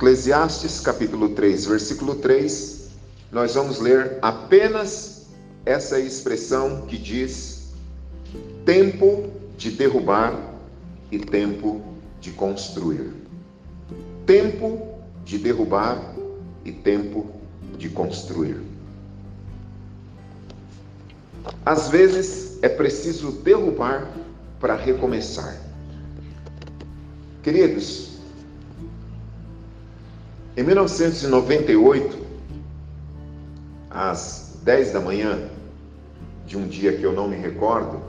Eclesiastes capítulo 3, versículo 3, nós vamos ler apenas essa expressão que diz: tempo de derrubar e tempo de construir. Tempo de derrubar e tempo de construir. Às vezes é preciso derrubar para recomeçar. Queridos, em 1998, às 10 da manhã de um dia que eu não me recordo,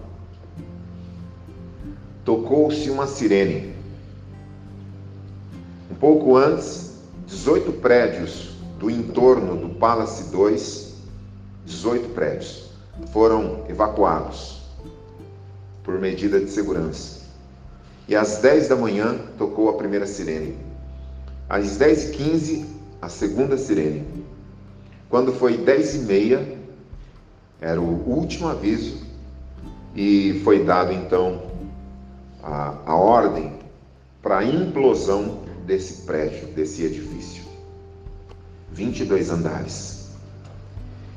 tocou-se uma sirene. Um pouco antes, 18 prédios do entorno do Palace 2, 18 prédios, foram evacuados por medida de segurança. E às 10 da manhã tocou a primeira sirene. Às 10h15, a segunda sirene. Quando foi 10 e meia, era o último aviso, e foi dado então a, a ordem para a implosão desse prédio, desse edifício. 22 andares.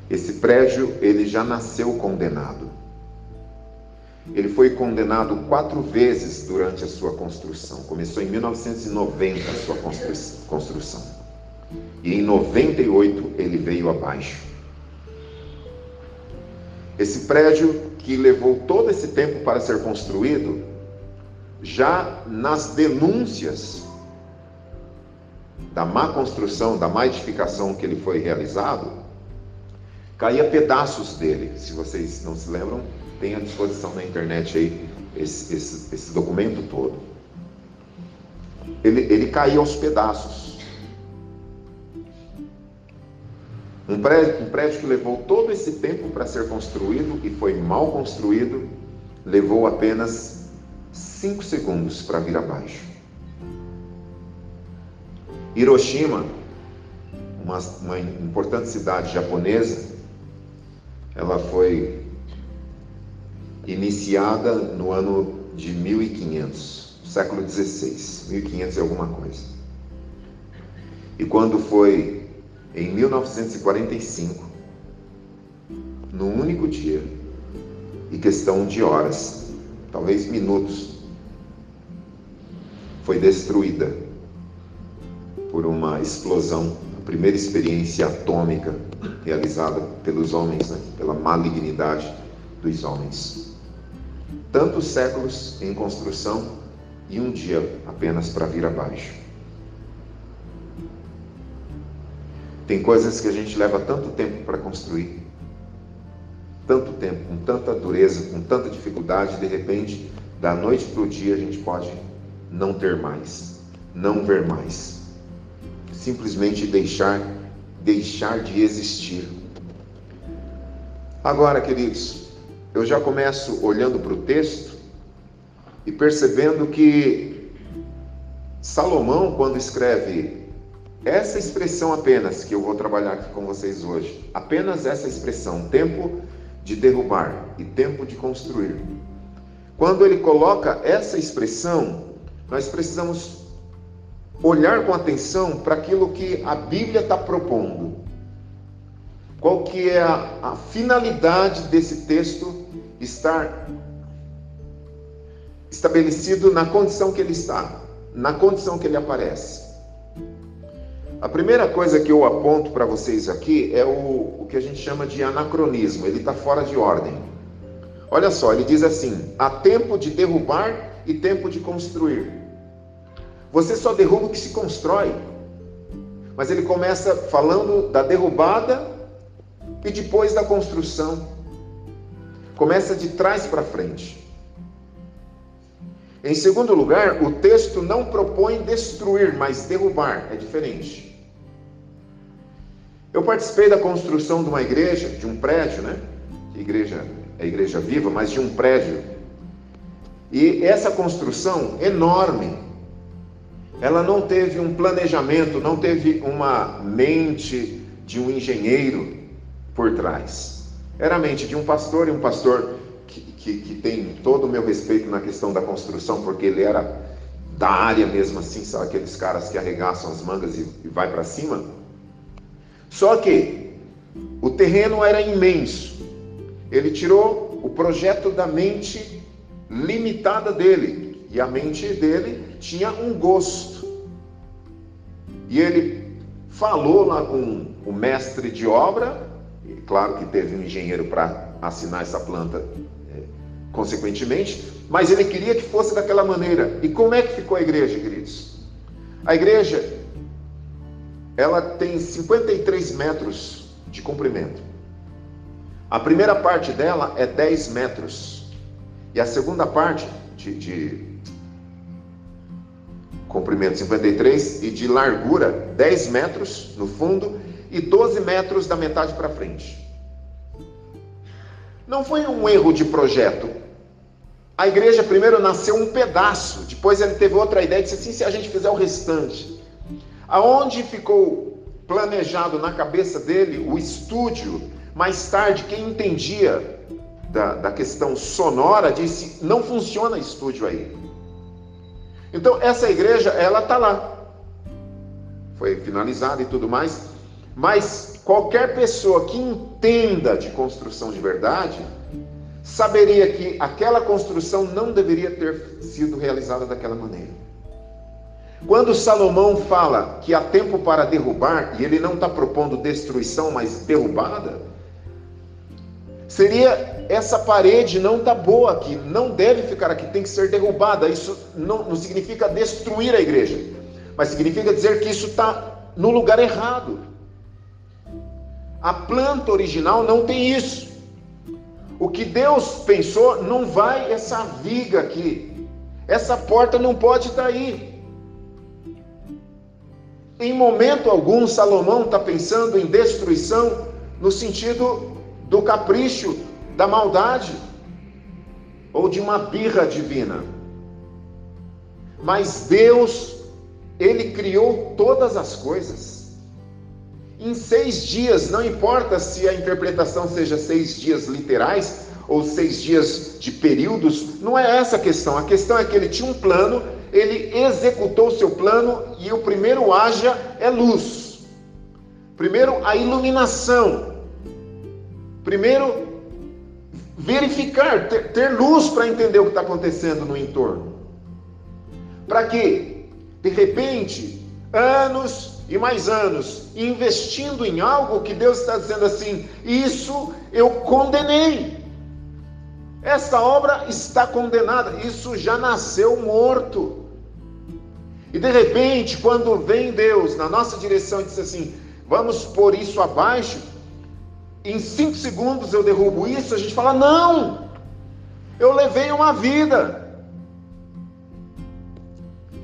Esse prédio, ele já nasceu condenado. Ele foi condenado quatro vezes durante a sua construção. Começou em 1990 a sua construção. E em 98 ele veio abaixo. Esse prédio que levou todo esse tempo para ser construído, já nas denúncias da má construção, da má edificação que ele foi realizado, caía pedaços dele. Se vocês não se lembram, tem à disposição na internet aí esse, esse, esse documento todo. Ele, ele caía aos pedaços. Um prédio, um prédio que levou todo esse tempo para ser construído e foi mal construído, levou apenas cinco segundos para vir abaixo. Hiroshima, uma, uma importante cidade japonesa, ela foi iniciada no ano de 1500, século 16, 1500 e alguma coisa. E quando foi em 1945, num único dia, e questão de horas, talvez minutos, foi destruída por uma explosão, a primeira experiência atômica realizada pelos homens, né? pela malignidade dos homens. Tantos séculos em construção e um dia apenas para vir abaixo. Tem coisas que a gente leva tanto tempo para construir, tanto tempo, com tanta dureza, com tanta dificuldade, de repente, da noite para o dia, a gente pode não ter mais, não ver mais simplesmente deixar deixar de existir. Agora, queridos, eu já começo olhando para o texto e percebendo que Salomão, quando escreve essa expressão apenas que eu vou trabalhar aqui com vocês hoje, apenas essa expressão, tempo de derrubar e tempo de construir. Quando ele coloca essa expressão, nós precisamos olhar com atenção para aquilo que a Bíblia está propondo. Qual que é a, a finalidade desse texto estar estabelecido na condição que ele está, na condição que ele aparece. A primeira coisa que eu aponto para vocês aqui é o, o que a gente chama de anacronismo, ele está fora de ordem. Olha só, ele diz assim: há tempo de derrubar e tempo de construir. Você só derruba o que se constrói. Mas ele começa falando da derrubada e depois da construção. Começa de trás para frente. Em segundo lugar, o texto não propõe destruir, mas derrubar, é diferente. Eu participei da construção de uma igreja, de um prédio, né? igreja é igreja viva, mas de um prédio. E essa construção enorme, ela não teve um planejamento, não teve uma mente de um engenheiro por trás. Era a mente de um pastor, e um pastor que, que, que tem todo o meu respeito na questão da construção, porque ele era da área mesmo assim, sabe aqueles caras que arregaçam as mangas e, e vai para cima? Só que o terreno era imenso. Ele tirou o projeto da mente limitada dele, e a mente dele tinha um gosto. E ele falou lá com o mestre de obra, claro que teve um engenheiro para assinar essa planta é, consequentemente, mas ele queria que fosse daquela maneira. E como é que ficou a igreja, queridos? A igreja, ela tem 53 metros de comprimento. A primeira parte dela é 10 metros. E a segunda parte de, de comprimento 53 e de largura 10 metros no fundo e 12 metros da metade para frente. Não foi um erro de projeto, a igreja primeiro nasceu um pedaço, depois ele teve outra ideia e disse assim: se a gente fizer o restante. Aonde ficou planejado na cabeça dele o estúdio, mais tarde, quem entendia da, da questão sonora disse: não funciona estúdio aí. Então, essa igreja, ela está lá. Foi finalizada e tudo mais. Mas qualquer pessoa que entenda de construção de verdade, saberia que aquela construção não deveria ter sido realizada daquela maneira. Quando Salomão fala que há tempo para derrubar, e ele não está propondo destruição, mas derrubada, seria essa parede não está boa aqui, não deve ficar aqui, tem que ser derrubada. Isso não, não significa destruir a igreja, mas significa dizer que isso está no lugar errado. A planta original não tem isso. O que Deus pensou, não vai essa viga aqui. Essa porta não pode estar aí. Em momento algum, Salomão está pensando em destruição no sentido do capricho, da maldade ou de uma birra divina. Mas Deus, Ele criou todas as coisas. Em seis dias, não importa se a interpretação seja seis dias literais ou seis dias de períodos, não é essa a questão. A questão é que ele tinha um plano, ele executou o seu plano e o primeiro haja é luz. Primeiro, a iluminação. Primeiro, verificar, ter, ter luz para entender o que está acontecendo no entorno. Para que, de repente, anos e mais anos investindo em algo que Deus está dizendo assim: isso eu condenei. Essa obra está condenada, isso já nasceu morto. E de repente, quando vem Deus na nossa direção e diz assim: vamos pôr isso abaixo, em cinco segundos eu derrubo isso, a gente fala: não, eu levei uma vida.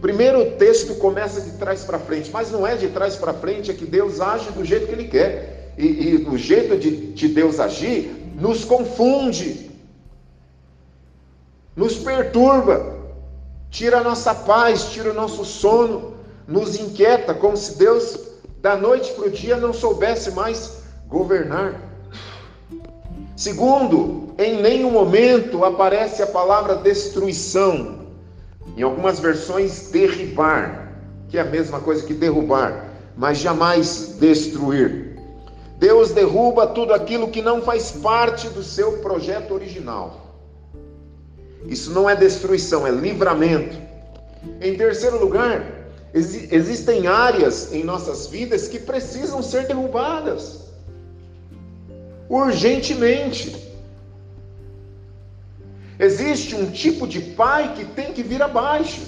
Primeiro o texto começa de trás para frente, mas não é de trás para frente, é que Deus age do jeito que Ele quer. E, e o jeito de, de Deus agir nos confunde, nos perturba, tira a nossa paz, tira o nosso sono, nos inquieta, como se Deus, da noite para o dia, não soubesse mais governar. Segundo, em nenhum momento aparece a palavra destruição em algumas versões, derribar, que é a mesma coisa que derrubar, mas jamais destruir. Deus derruba tudo aquilo que não faz parte do seu projeto original. Isso não é destruição, é livramento. Em terceiro lugar, existem áreas em nossas vidas que precisam ser derrubadas urgentemente. Existe um tipo de pai que tem que vir abaixo.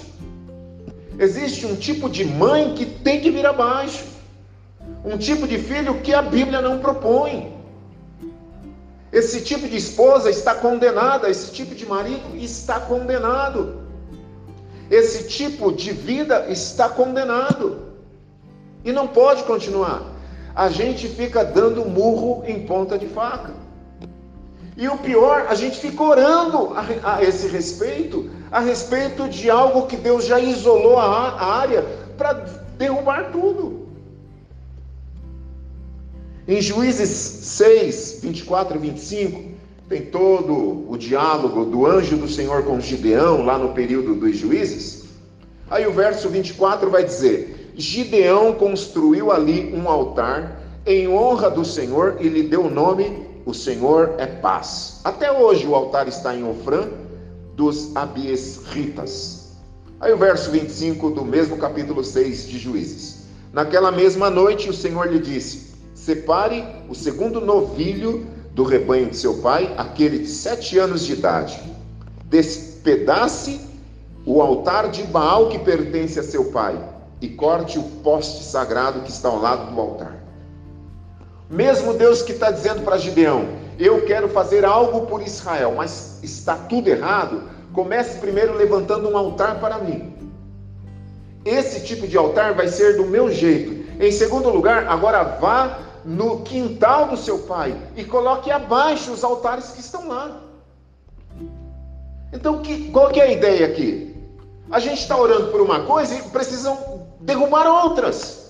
Existe um tipo de mãe que tem que vir abaixo. Um tipo de filho que a Bíblia não propõe. Esse tipo de esposa está condenada, esse tipo de marido está condenado. Esse tipo de vida está condenado. E não pode continuar. A gente fica dando murro em ponta de faca. E o pior, a gente fica orando a, a, esse respeito, a respeito de algo que Deus já isolou a, a área para derrubar tudo. Em Juízes 6, 24 e 25, tem todo o diálogo do anjo do Senhor com Gideão, lá no período dos juízes. Aí o verso 24 vai dizer: Gideão construiu ali um altar em honra do Senhor e lhe deu o nome: O Senhor é paz. Até hoje o altar está em Ofrã dos Abiesritas. Aí o verso 25 do mesmo capítulo 6 de Juízes. Naquela mesma noite o Senhor lhe disse: Separe o segundo novilho do rebanho de seu pai, aquele de sete anos de idade. Despedace o altar de Baal que pertence a seu pai e corte o poste sagrado que está ao lado do altar. Mesmo Deus que está dizendo para Gideão: Eu quero fazer algo por Israel, mas está tudo errado. Comece primeiro levantando um altar para mim. Esse tipo de altar vai ser do meu jeito. Em segundo lugar, agora vá no quintal do seu pai e coloque abaixo os altares que estão lá. Então, que, qual que é a ideia aqui? A gente está orando por uma coisa e precisam derrubar outras.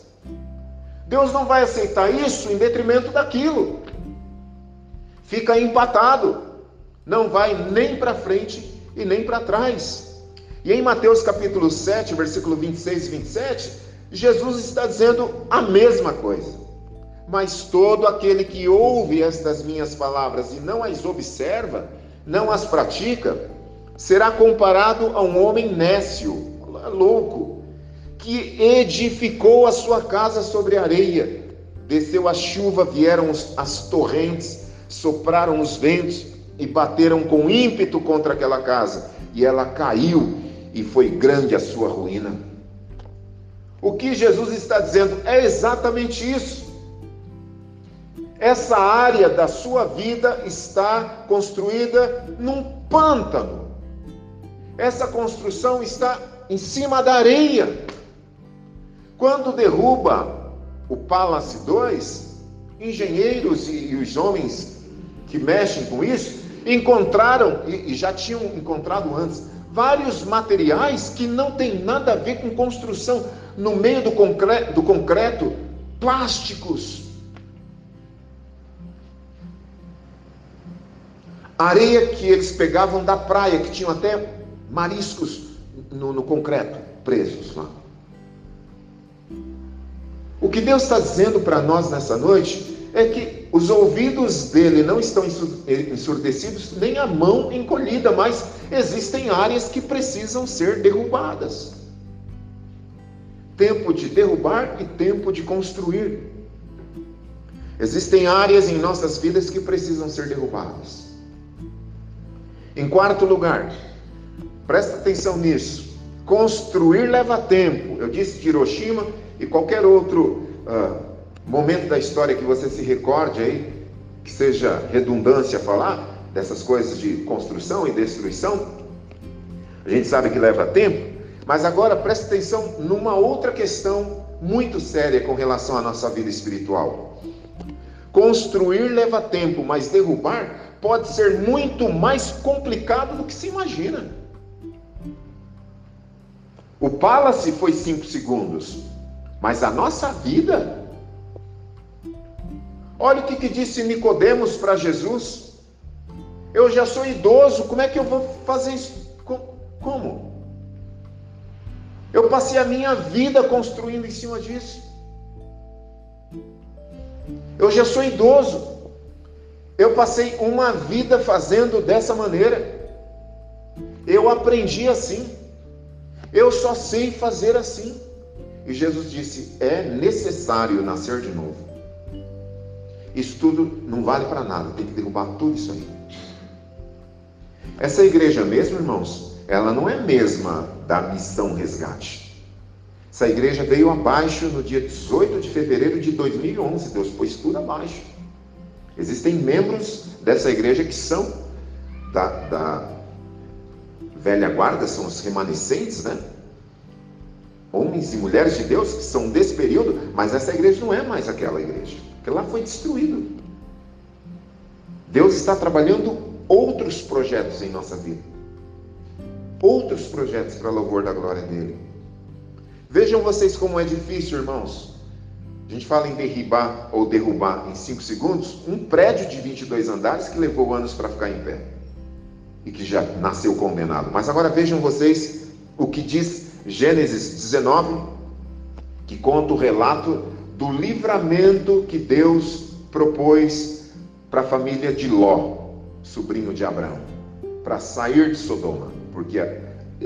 Deus não vai aceitar isso em detrimento daquilo. Fica empatado. Não vai nem para frente e nem para trás. E em Mateus capítulo 7, versículo 26 e 27, Jesus está dizendo a mesma coisa. Mas todo aquele que ouve estas minhas palavras e não as observa, não as pratica, será comparado a um homem nécio, louco, que edificou a sua casa sobre areia. Desceu a chuva, vieram as torrentes, sopraram os ventos e bateram com ímpeto contra aquela casa, e ela caiu, e foi grande a sua ruína. O que Jesus está dizendo é exatamente isso. Essa área da sua vida está construída num pântano. Essa construção está em cima da areia. Quando derruba o Palace 2, engenheiros e, e os homens que mexem com isso encontraram, e, e já tinham encontrado antes, vários materiais que não tem nada a ver com construção. No meio do concreto, do concreto plásticos, areia que eles pegavam da praia, que tinham até mariscos no, no concreto presos lá. O que Deus está dizendo para nós nessa noite é que os ouvidos dele não estão ensurdecidos, nem a mão encolhida, mas existem áreas que precisam ser derrubadas. Tempo de derrubar e tempo de construir. Existem áreas em nossas vidas que precisam ser derrubadas. Em quarto lugar, presta atenção nisso. Construir leva tempo. Eu disse de Hiroshima e qualquer outro uh, momento da história que você se recorde aí, que seja redundância falar dessas coisas de construção e destruição. A gente sabe que leva tempo, mas agora presta atenção numa outra questão muito séria com relação à nossa vida espiritual. Construir leva tempo, mas derrubar pode ser muito mais complicado do que se imagina. O Palace foi cinco segundos, mas a nossa vida. Olha o que, que disse Nicodemos para Jesus. Eu já sou idoso, como é que eu vou fazer isso? Como? Eu passei a minha vida construindo em cima disso. Eu já sou idoso. Eu passei uma vida fazendo dessa maneira. Eu aprendi assim. Eu só sei fazer assim. E Jesus disse: é necessário nascer de novo. Isso tudo não vale para nada, tem que derrubar tudo isso aí. Essa igreja mesmo, irmãos, ela não é mesma da missão resgate. Essa igreja veio abaixo no dia 18 de fevereiro de 2011. Deus pôs tudo abaixo. Existem membros dessa igreja que são da, da velha guarda, são os remanescentes, né? Homens e mulheres de Deus que são desse período, mas essa igreja não é mais aquela igreja, porque lá foi destruído. Deus está trabalhando outros projetos em nossa vida. Outros projetos para louvor da glória dele. Vejam vocês como é difícil, irmãos, a gente fala em derribar ou derrubar em 5 segundos um prédio de 22 andares que levou anos para ficar em pé e que já nasceu condenado. Mas agora vejam vocês o que diz Gênesis 19, que conta o relato do livramento que Deus propôs para a família de Ló, sobrinho de Abraão, para sair de Sodoma, porque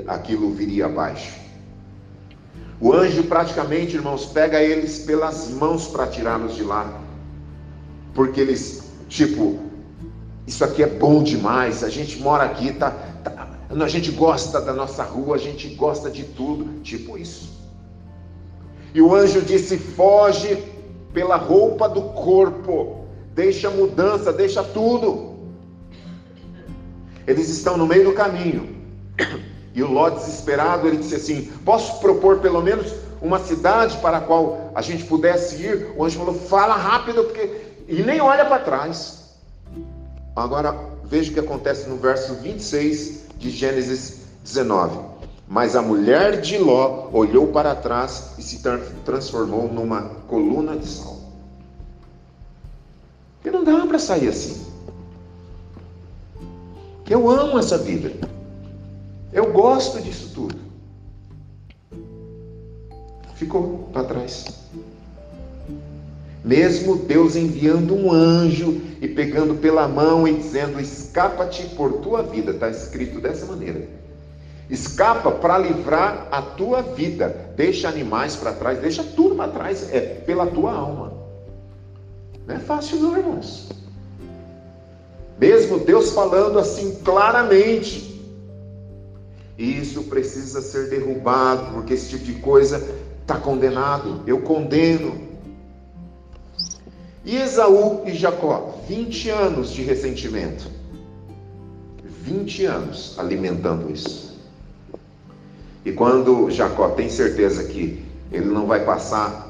aquilo viria abaixo. O anjo praticamente, irmãos, pega eles pelas mãos para tirá-los de lá. Porque eles, tipo, isso aqui é bom demais, a gente mora aqui, tá, a gente gosta da nossa rua, a gente gosta de tudo, tipo isso. E o anjo disse: foge pela roupa do corpo, deixa mudança, deixa tudo. Eles estão no meio do caminho. E o Ló, desesperado, ele disse assim: Posso propor pelo menos uma cidade para a qual a gente pudesse ir? O anjo falou: Fala rápido, porque. E nem olha para trás. Agora, veja o que acontece no verso 26 de Gênesis 19. Mas a mulher de Ló olhou para trás e se transformou numa coluna de sal. Porque não dá para sair assim. Eu amo essa vida. Eu gosto disso tudo. Ficou para trás. Mesmo Deus enviando um anjo e pegando pela mão e dizendo: Escapa-te por tua vida, está escrito dessa maneira. Escapa para livrar a tua vida. Deixa animais para trás, deixa tudo para trás, é pela tua alma. Não é fácil, não, irmãos. Mesmo Deus falando assim claramente, e isso precisa ser derrubado, porque esse tipo de coisa está condenado. Eu condeno. E Esaú e Jacó, 20 anos de ressentimento. 20 anos alimentando isso. E quando Jacó tem certeza que ele não vai passar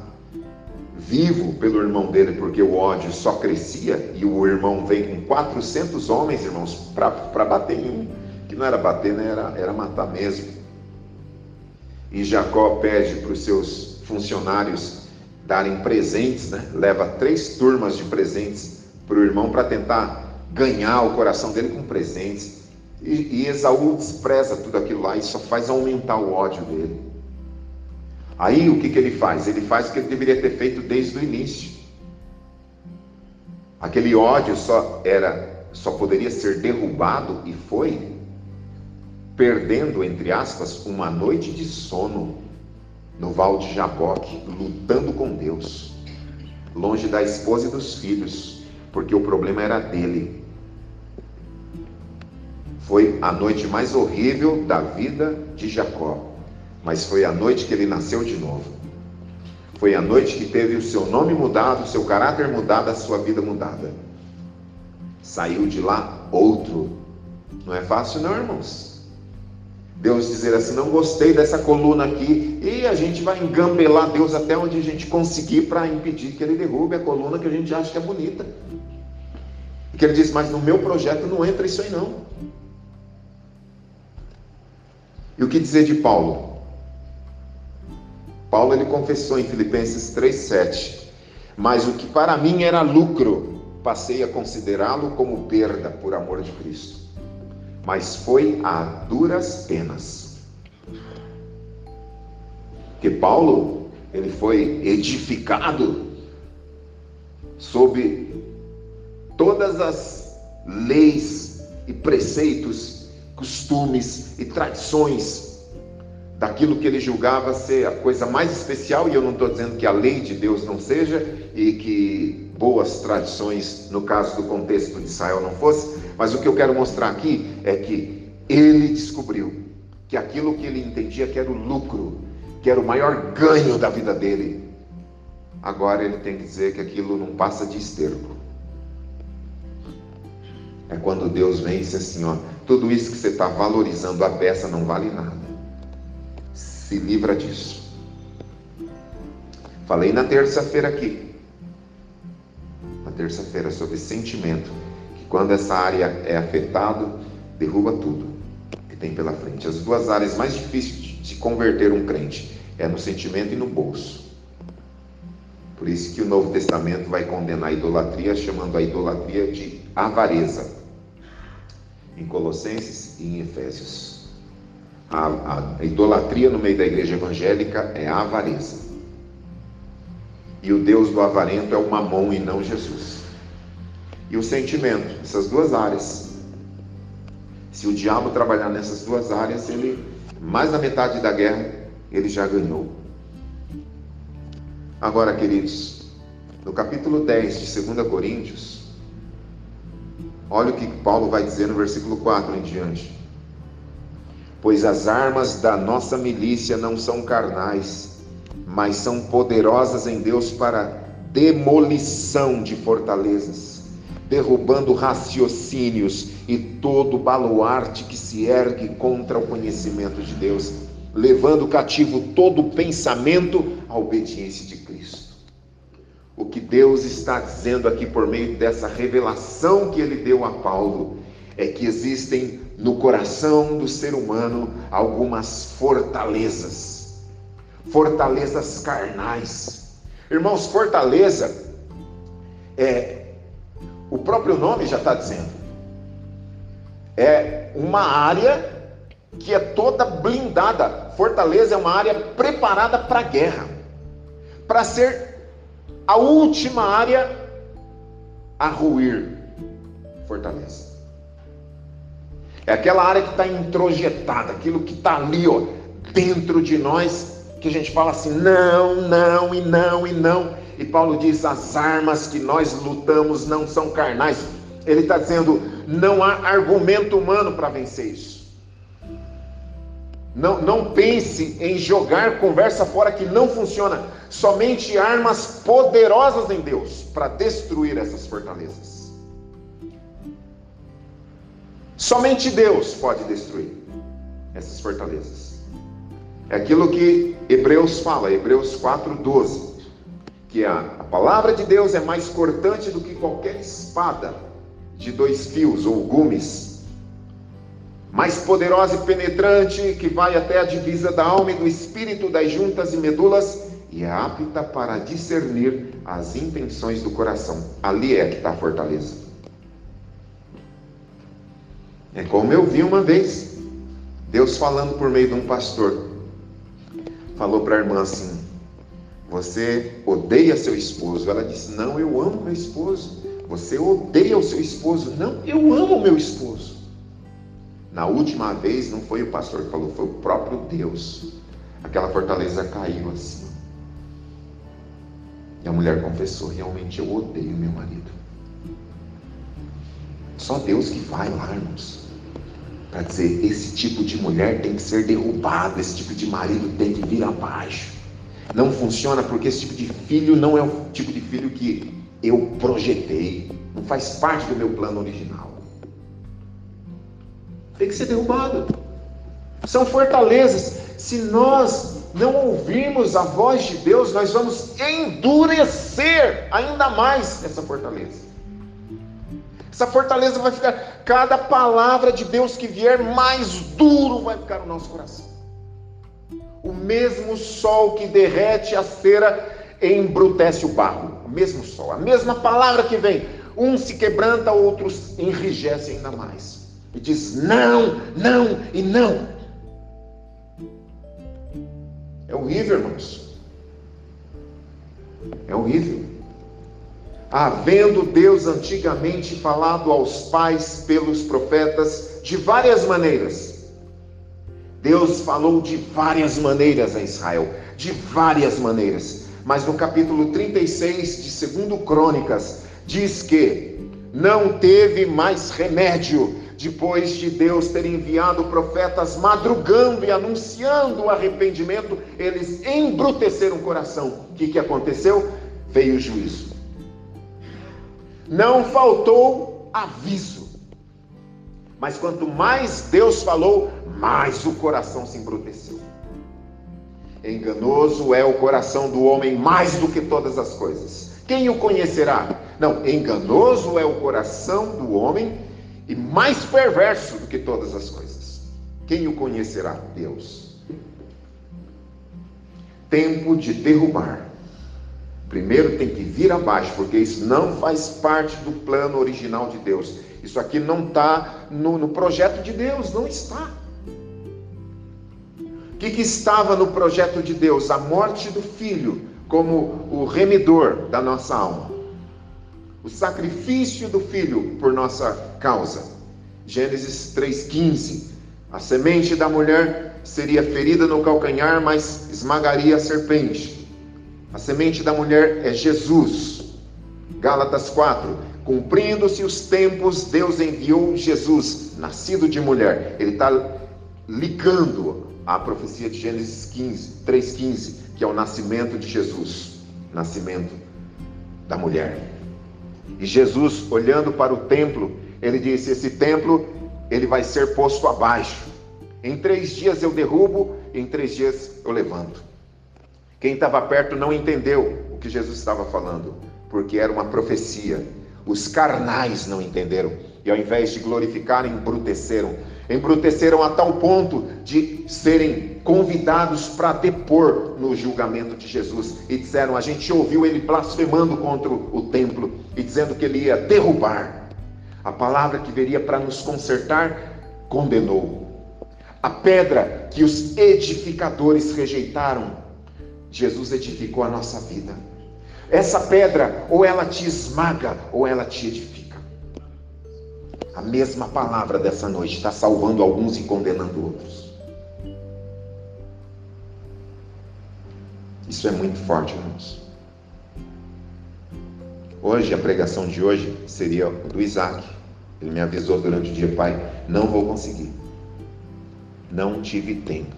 vivo pelo irmão dele, porque o ódio só crescia, e o irmão vem com 400 homens, irmãos, para bater em um que não era bater, né? era, era matar mesmo. E Jacó pede para os seus funcionários darem presentes, né? leva três turmas de presentes para o irmão para tentar ganhar o coração dele com presentes. E, e Esaú despreza tudo aquilo lá e só faz aumentar o ódio dele. Aí o que, que ele faz? Ele faz o que ele deveria ter feito desde o início. Aquele ódio só era, só poderia ser derrubado e foi perdendo, entre aspas, uma noite de sono no Val de Jaboque, lutando com Deus, longe da esposa e dos filhos, porque o problema era dele. Foi a noite mais horrível da vida de Jacó, mas foi a noite que ele nasceu de novo. Foi a noite que teve o seu nome mudado, o seu caráter mudado, a sua vida mudada. Saiu de lá outro. Não é fácil, não, irmãos. Deus dizer assim: não gostei dessa coluna aqui, e a gente vai engambelar Deus até onde a gente conseguir para impedir que ele derrube a coluna que a gente acha que é bonita. E que ele diz: mas no meu projeto não entra isso aí não. E o que dizer de Paulo? Paulo ele confessou em Filipenses 3:7, mas o que para mim era lucro, passei a considerá-lo como perda por amor de Cristo mas foi a duras penas. Que Paulo, ele foi edificado sob todas as leis e preceitos, costumes e tradições daquilo que ele julgava ser a coisa mais especial, e eu não estou dizendo que a lei de Deus não seja, e que boas tradições, no caso do contexto de Israel, não fosse, mas o que eu quero mostrar aqui é que ele descobriu que aquilo que ele entendia que era o lucro, que era o maior ganho da vida dele, agora ele tem que dizer que aquilo não passa de esterco. É quando Deus vem e diz assim: ó, tudo isso que você está valorizando a peça não vale nada se livra disso. Falei na terça-feira aqui, na terça-feira, sobre sentimento, quando essa área é afetada, derruba tudo que tem pela frente. As duas áreas mais difíceis de converter um crente é no sentimento e no bolso. Por isso que o Novo Testamento vai condenar a idolatria, chamando a idolatria de avareza, em Colossenses e em Efésios. A, a idolatria no meio da igreja evangélica é a avareza. E o Deus do avarento é o mamon e não Jesus. E o sentimento, essas duas áreas. Se o diabo trabalhar nessas duas áreas, ele, mais da metade da guerra, ele já ganhou. Agora, queridos, no capítulo 10 de 2 Coríntios, olha o que Paulo vai dizer no versículo 4 em diante. Pois as armas da nossa milícia não são carnais, mas são poderosas em Deus para demolição de fortalezas, derrubando raciocínios e todo baluarte que se ergue contra o conhecimento de Deus, levando cativo todo pensamento à obediência de Cristo. O que Deus está dizendo aqui por meio dessa revelação que ele deu a Paulo é que existem no coração do ser humano algumas fortalezas, fortalezas carnais. Irmãos, fortaleza é o próprio nome já está dizendo. É uma área que é toda blindada. Fortaleza é uma área preparada para a guerra, para ser a última área a ruir. Fortaleza. É aquela área que está introjetada, aquilo que está ali, ó, dentro de nós, que a gente fala assim, não, não e não e não. E Paulo diz: as armas que nós lutamos não são carnais. Ele está dizendo: não há argumento humano para vencer isso. Não, não pense em jogar conversa fora que não funciona. Somente armas poderosas em Deus para destruir essas fortalezas. Somente Deus pode destruir essas fortalezas. É aquilo que Hebreus fala, Hebreus 4:12, que a, palavra de Deus é mais cortante do que qualquer espada de dois fios ou gumes, mais poderosa e penetrante, que vai até a divisa da alma e do espírito, das juntas e medulas, e é apta para discernir as intenções do coração. Ali é que está a fortaleza. É como eu vi uma vez, Deus falando por meio de um pastor, falou para a irmã assim: Você odeia seu esposo? Ela disse: Não, eu amo meu esposo. Você odeia o seu esposo? Não, eu amo meu esposo. Na última vez, não foi o pastor que falou, foi o próprio Deus. Aquela fortaleza caiu assim. E a mulher confessou: Realmente eu odeio meu marido. Só Deus que vai lá, irmãos. Para dizer, esse tipo de mulher tem que ser derrubado, esse tipo de marido tem que vir abaixo. Não funciona porque esse tipo de filho não é o tipo de filho que eu projetei. Não faz parte do meu plano original. Tem que ser derrubado. São fortalezas. Se nós não ouvirmos a voz de Deus, nós vamos endurecer ainda mais essa fortaleza. Essa fortaleza vai ficar, cada palavra de Deus que vier, mais duro vai ficar no nosso coração. O mesmo sol que derrete a cera embrutece o barro. O mesmo sol, a mesma palavra que vem, um se quebranta, outros enrijece ainda mais. E diz não, não e não. É horrível, irmãos. É horrível havendo Deus antigamente falado aos pais pelos profetas de várias maneiras. Deus falou de várias maneiras a Israel, de várias maneiras. Mas no capítulo 36 de 2 Crônicas, diz que não teve mais remédio depois de Deus ter enviado profetas madrugando e anunciando o arrependimento, eles embruteceram o coração. O que, que aconteceu? Veio o juízo. Não faltou aviso. Mas quanto mais Deus falou, mais o coração se embruteceu. Enganoso é o coração do homem mais do que todas as coisas. Quem o conhecerá? Não, enganoso é o coração do homem e mais perverso do que todas as coisas. Quem o conhecerá? Deus. Tempo de derrubar Primeiro tem que vir abaixo, porque isso não faz parte do plano original de Deus. Isso aqui não está no, no, projeto de Deus, não está. O que, que estava no projeto de Deus? A morte do filho como o remidor da nossa alma. O sacrifício do filho por nossa causa. Gênesis 3,15. A semente da mulher seria ferida no calcanhar, mas esmagaria a serpente. A semente da mulher é Jesus. Gálatas 4. Cumprindo-se os tempos, Deus enviou Jesus, nascido de mulher. Ele está ligando a profecia de Gênesis 15, 3,15, que é o nascimento de Jesus, nascimento da mulher. E Jesus, olhando para o templo, ele disse: Esse templo ele vai ser posto abaixo. Em três dias eu derrubo, em três dias eu levanto. Quem estava perto não entendeu o que Jesus estava falando, porque era uma profecia. Os carnais não entenderam e ao invés de glorificar, embruteceram. Embruteceram a tal ponto de serem convidados para depor no julgamento de Jesus. E disseram: A gente ouviu ele blasfemando contra o templo e dizendo que ele ia derrubar. A palavra que viria para nos consertar condenou. A pedra que os edificadores rejeitaram, Jesus edificou a nossa vida. Essa pedra, ou ela te esmaga, ou ela te edifica. A mesma palavra dessa noite está salvando alguns e condenando outros. Isso é muito forte, irmãos. Hoje, a pregação de hoje seria do Isaac. Ele me avisou durante o dia, pai, não vou conseguir. Não tive tempo.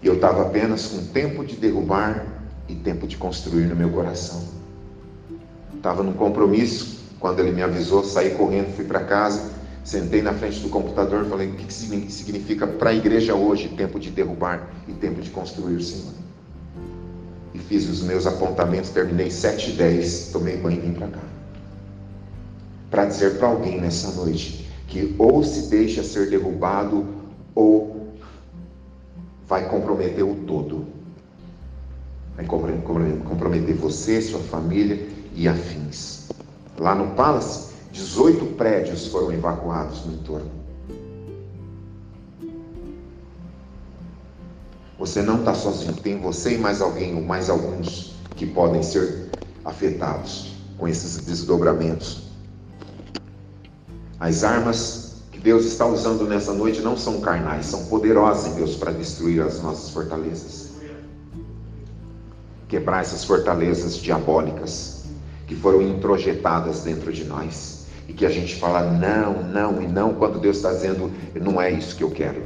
Eu estava apenas com tempo de derrubar e tempo de construir no meu coração. Estava num compromisso, quando ele me avisou, saí correndo, fui para casa, sentei na frente do computador e falei: o que significa para a igreja hoje tempo de derrubar e tempo de construir, Senhor? E fiz os meus apontamentos, terminei 7 e 10, tomei banho e vim para cá. Para dizer para alguém nessa noite que ou se deixa ser derrubado ou vai comprometer o todo. Vai comprometer você, sua família e afins. Lá no Palace, 18 prédios foram evacuados no entorno. Você não está sozinho, tem você e mais alguém ou mais alguns que podem ser afetados com esses desdobramentos. As armas que Deus está usando nessa noite não são carnais, são poderosas em Deus para destruir as nossas fortalezas. Quebrar essas fortalezas diabólicas que foram introjetadas dentro de nós. E que a gente fala não, não e não, quando Deus está dizendo, não é isso que eu quero.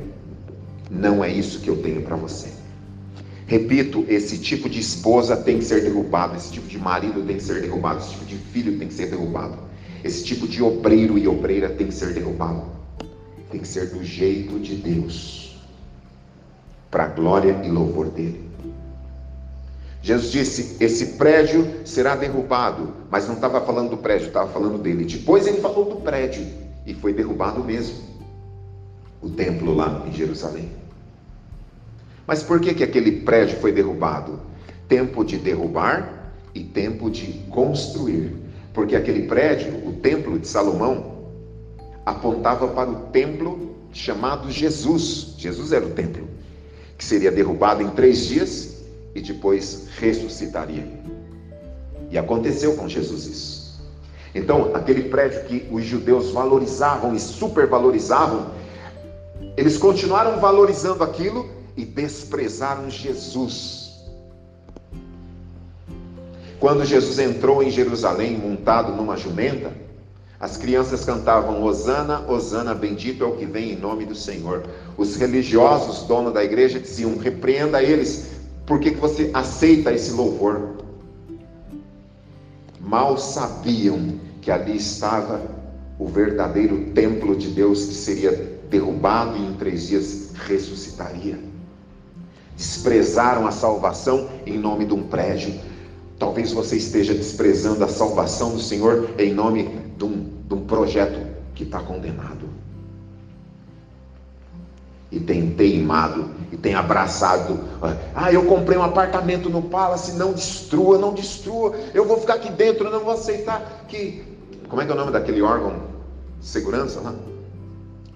Não é isso que eu tenho para você. Repito, esse tipo de esposa tem que ser derrubado, esse tipo de marido tem que ser derrubado, esse tipo de filho tem que ser derrubado. Esse tipo de obreiro e obreira tem que ser derrubado. Tem que ser do jeito de Deus, para a glória e louvor dele. Jesus disse: Esse prédio será derrubado, mas não estava falando do prédio, estava falando dele. Depois ele falou do prédio e foi derrubado mesmo o templo lá em Jerusalém. Mas por que, que aquele prédio foi derrubado? Tempo de derrubar e tempo de construir. Porque aquele prédio, o templo de Salomão, apontava para o templo chamado Jesus. Jesus era o templo, que seria derrubado em três dias e depois ressuscitaria. E aconteceu com Jesus isso. Então, aquele prédio que os judeus valorizavam e supervalorizavam, eles continuaram valorizando aquilo e desprezaram Jesus. Quando Jesus entrou em Jerusalém montado numa jumenta, as crianças cantavam Hosana, Hosana, bendito é o que vem em nome do Senhor. Os religiosos, dono da igreja, diziam: repreenda eles, por que, que você aceita esse louvor? Mal sabiam que ali estava o verdadeiro templo de Deus que seria derrubado e em três dias ressuscitaria. Desprezaram a salvação em nome de um prédio. Talvez você esteja desprezando a salvação do Senhor em nome de um, de um projeto que está condenado e tem teimado e tem abraçado. Ah, eu comprei um apartamento no Palace, não destrua, não destrua. Eu vou ficar aqui dentro, não vou aceitar que. Como é que é o nome daquele órgão? Segurança lá?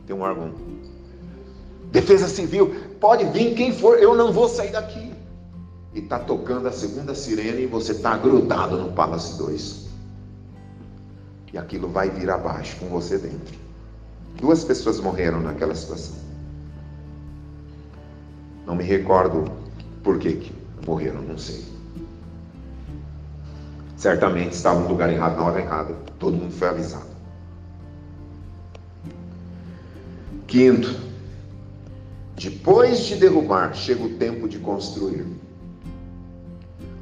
Tem um órgão. Defesa Civil. Pode vir quem for, eu não vou sair daqui. E está tocando a segunda sirene e você está grudado no Palace 2. E aquilo vai vir abaixo com você dentro. Duas pessoas morreram naquela situação. Não me recordo por que, que morreram, não sei. Certamente estavam no lugar errado, na hora errada. Todo mundo foi avisado. Quinto, depois de derrubar, chega o tempo de construir.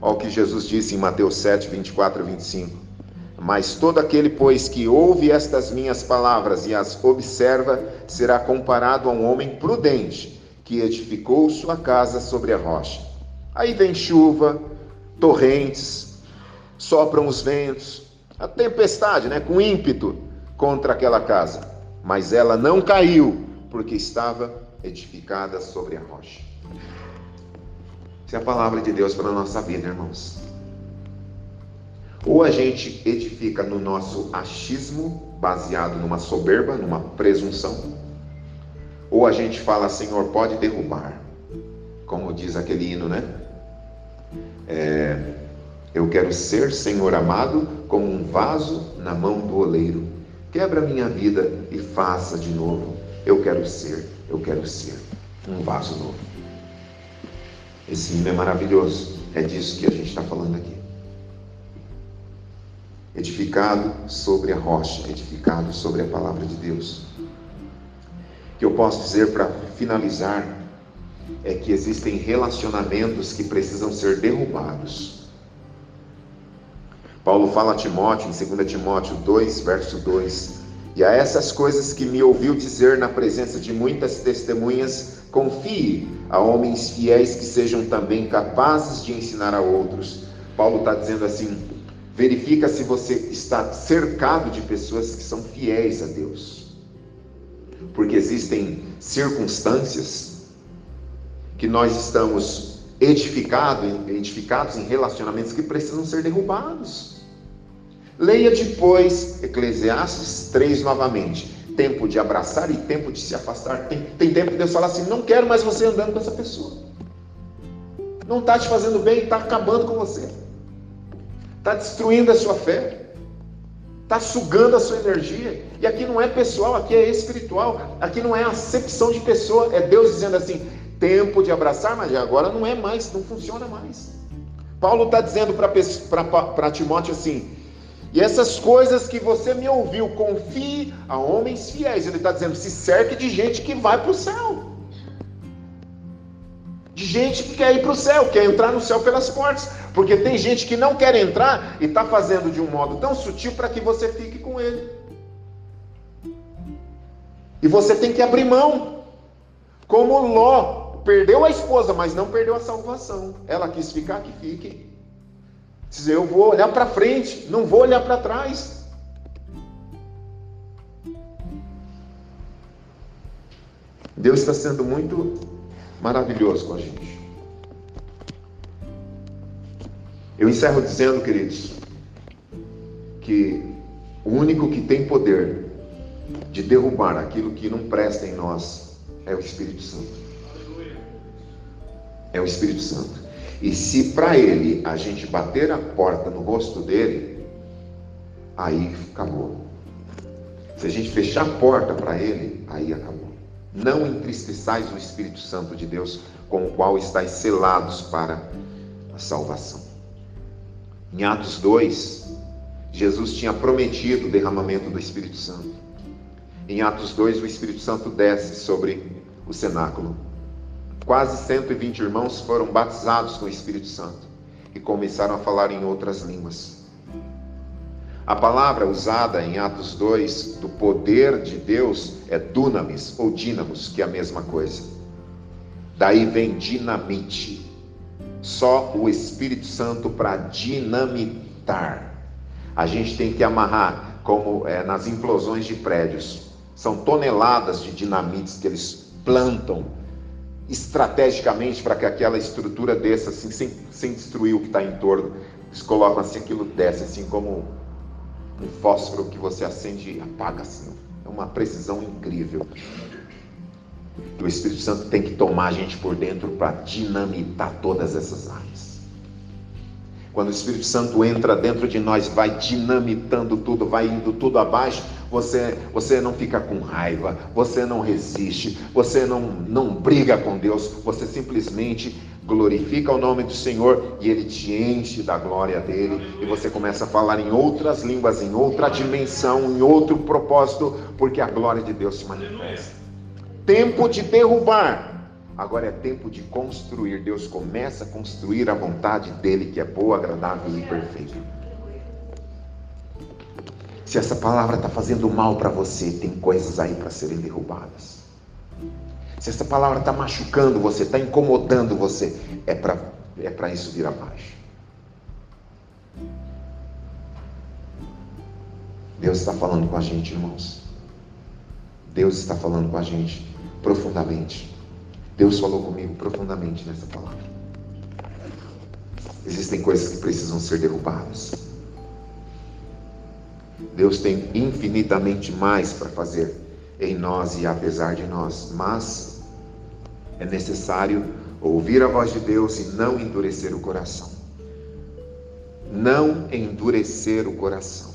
Olha o que Jesus disse em Mateus 7, 24 e 25. Mas todo aquele, pois, que ouve estas minhas palavras e as observa, será comparado a um homem prudente que edificou sua casa sobre a rocha. Aí vem chuva, torrentes, sopram os ventos, a tempestade, né, com ímpeto contra aquela casa mas ela não caiu, porque estava edificada sobre a rocha. Essa é a palavra de Deus para a nossa vida, irmãos. Ou a gente edifica no nosso achismo, baseado numa soberba, numa presunção, ou a gente fala, Senhor, pode derrubar, como diz aquele hino, né? É, eu quero ser, Senhor amado, como um vaso na mão do oleiro Quebra minha vida e faça de novo. Eu quero ser, eu quero ser um vaso novo. Esse hino é maravilhoso. É disso que a gente está falando aqui. Edificado sobre a rocha, edificado sobre a palavra de Deus. Que eu posso dizer para finalizar é que existem relacionamentos que precisam ser derrubados Paulo fala a Timóteo, em 2 Timóteo 2, verso 2: E a essas coisas que me ouviu dizer na presença de muitas testemunhas, confie a homens fiéis que sejam também capazes de ensinar a outros. Paulo está dizendo assim: verifica se você está cercado de pessoas que são fiéis a Deus. Porque existem circunstâncias que nós estamos edificados, edificados em relacionamentos que precisam ser derrubados. Leia depois Eclesiastes 3 novamente. Tempo de abraçar e tempo de se afastar. Tem, tem tempo que Deus fala assim: não quero mais você andando com essa pessoa. Não está te fazendo bem, está acabando com você. Está destruindo a sua fé. Está sugando a sua energia. E aqui não é pessoal, aqui é espiritual. Aqui não é acepção de pessoa. É Deus dizendo assim: tempo de abraçar, mas agora não é mais, não funciona mais. Paulo está dizendo para Timóteo assim: e essas coisas que você me ouviu, confie a homens fiéis. Ele está dizendo: se cerque de gente que vai para o céu. De gente que quer ir para o céu, quer entrar no céu pelas portas. Porque tem gente que não quer entrar e está fazendo de um modo tão sutil para que você fique com ele. E você tem que abrir mão. Como Ló perdeu a esposa, mas não perdeu a salvação. Ela quis ficar, que fique. Dizer, eu vou olhar para frente, não vou olhar para trás. Deus está sendo muito maravilhoso com a gente. Eu encerro dizendo, queridos, que o único que tem poder de derrubar aquilo que não presta em nós é o Espírito Santo. É o Espírito Santo. E se para ele a gente bater a porta no rosto dele, aí acabou. Se a gente fechar a porta para ele, aí acabou. Não entristeçais o Espírito Santo de Deus, com o qual estáis selados para a salvação. Em Atos 2, Jesus tinha prometido o derramamento do Espírito Santo. Em Atos 2, o Espírito Santo desce sobre o cenáculo Quase 120 irmãos foram batizados com o Espírito Santo e começaram a falar em outras línguas. A palavra usada em Atos 2 do poder de Deus é dunamis ou dínamos, que é a mesma coisa. Daí vem dinamite. Só o Espírito Santo para dinamitar. A gente tem que amarrar, como é, nas implosões de prédios. São toneladas de dinamites que eles plantam estrategicamente para que aquela estrutura desça assim, sem, sem destruir o que está em torno. Eles colocam assim, aquilo desce, assim como um fósforo que você acende e apaga assim. É uma precisão incrível. O Espírito Santo tem que tomar a gente por dentro para dinamitar todas essas áreas. Quando o Espírito Santo entra dentro de nós, vai dinamitando tudo, vai indo tudo abaixo, você, você não fica com raiva, você não resiste, você não, não briga com Deus, você simplesmente glorifica o nome do Senhor e ele te enche da glória dele e você começa a falar em outras línguas, em outra dimensão, em outro propósito, porque a glória de Deus se manifesta. Tempo de derrubar. Agora é tempo de construir. Deus começa a construir a vontade dele, que é boa, agradável e perfeita. Se essa palavra está fazendo mal para você, tem coisas aí para serem derrubadas. Se essa palavra está machucando você, está incomodando você, é para é isso vir abaixo. Deus está falando com a gente, irmãos. Deus está falando com a gente profundamente. Deus falou comigo profundamente nessa palavra. Existem coisas que precisam ser derrubadas. Deus tem infinitamente mais para fazer em nós e apesar de nós, mas é necessário ouvir a voz de Deus e não endurecer o coração. Não endurecer o coração.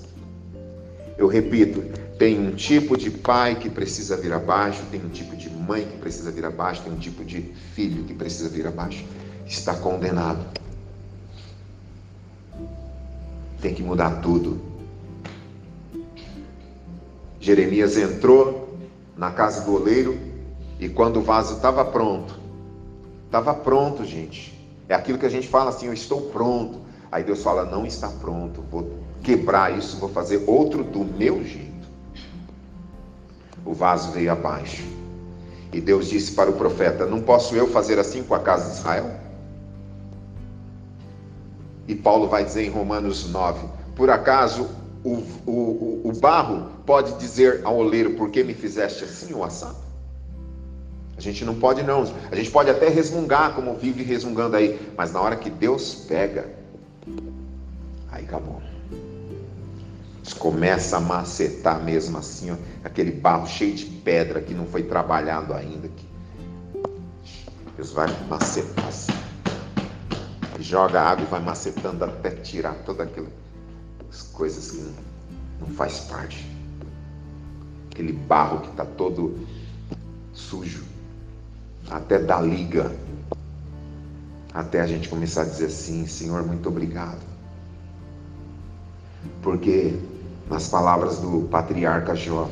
Eu repito, tem um tipo de pai que precisa vir abaixo, tem um tipo de mãe que precisa vir abaixo, tem um tipo de filho que precisa vir abaixo. Está condenado. Tem que mudar tudo. Jeremias entrou na casa do oleiro e quando o vaso estava pronto, estava pronto, gente. É aquilo que a gente fala assim: eu estou pronto. Aí Deus fala: não está pronto, vou quebrar isso, vou fazer outro do meu jeito. O vaso veio abaixo. E Deus disse para o profeta: Não posso eu fazer assim com a casa de Israel? E Paulo vai dizer em Romanos 9: Por acaso o, o, o barro pode dizer ao oleiro: Por que me fizeste assim ou assado? A gente não pode não. A gente pode até resmungar como vive resmungando aí, mas na hora que Deus pega, aí acabou. Começa a macetar mesmo assim, ó, aquele barro cheio de pedra que não foi trabalhado ainda. Que Deus vai macetar assim. Joga água e vai macetando até tirar todas aquelas coisas que não, não faz parte. Aquele barro que está todo sujo até dar liga, até a gente começar a dizer assim: Senhor, muito obrigado. Porque, nas palavras do patriarca Jó,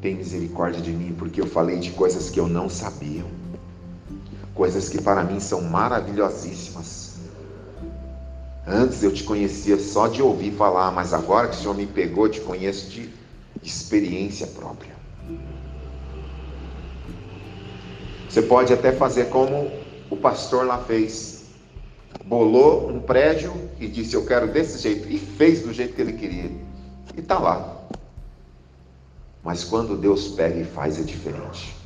tem misericórdia de mim, porque eu falei de coisas que eu não sabia, coisas que para mim são maravilhosíssimas. Antes eu te conhecia só de ouvir falar, mas agora que o Senhor me pegou, te conheço de experiência própria. Você pode até fazer como o pastor lá fez. Bolou um prédio e disse: Eu quero desse jeito. E fez do jeito que ele queria. E está lá. Mas quando Deus pega e faz, é diferente.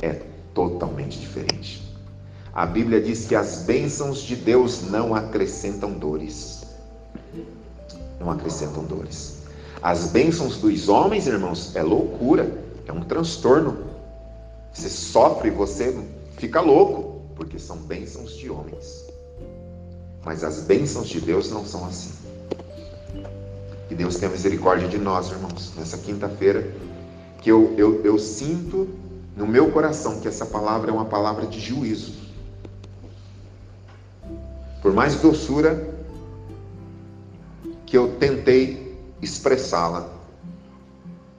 É totalmente diferente. A Bíblia diz que as bênçãos de Deus não acrescentam dores. Não acrescentam dores. As bênçãos dos homens, irmãos, é loucura, é um transtorno. Você sofre, você fica louco, porque são bênçãos de homens. Mas as bênçãos de Deus não são assim. Que Deus tenha misericórdia de nós, irmãos, nessa quinta-feira, que eu, eu, eu sinto no meu coração que essa palavra é uma palavra de juízo. Por mais doçura que eu tentei expressá-la,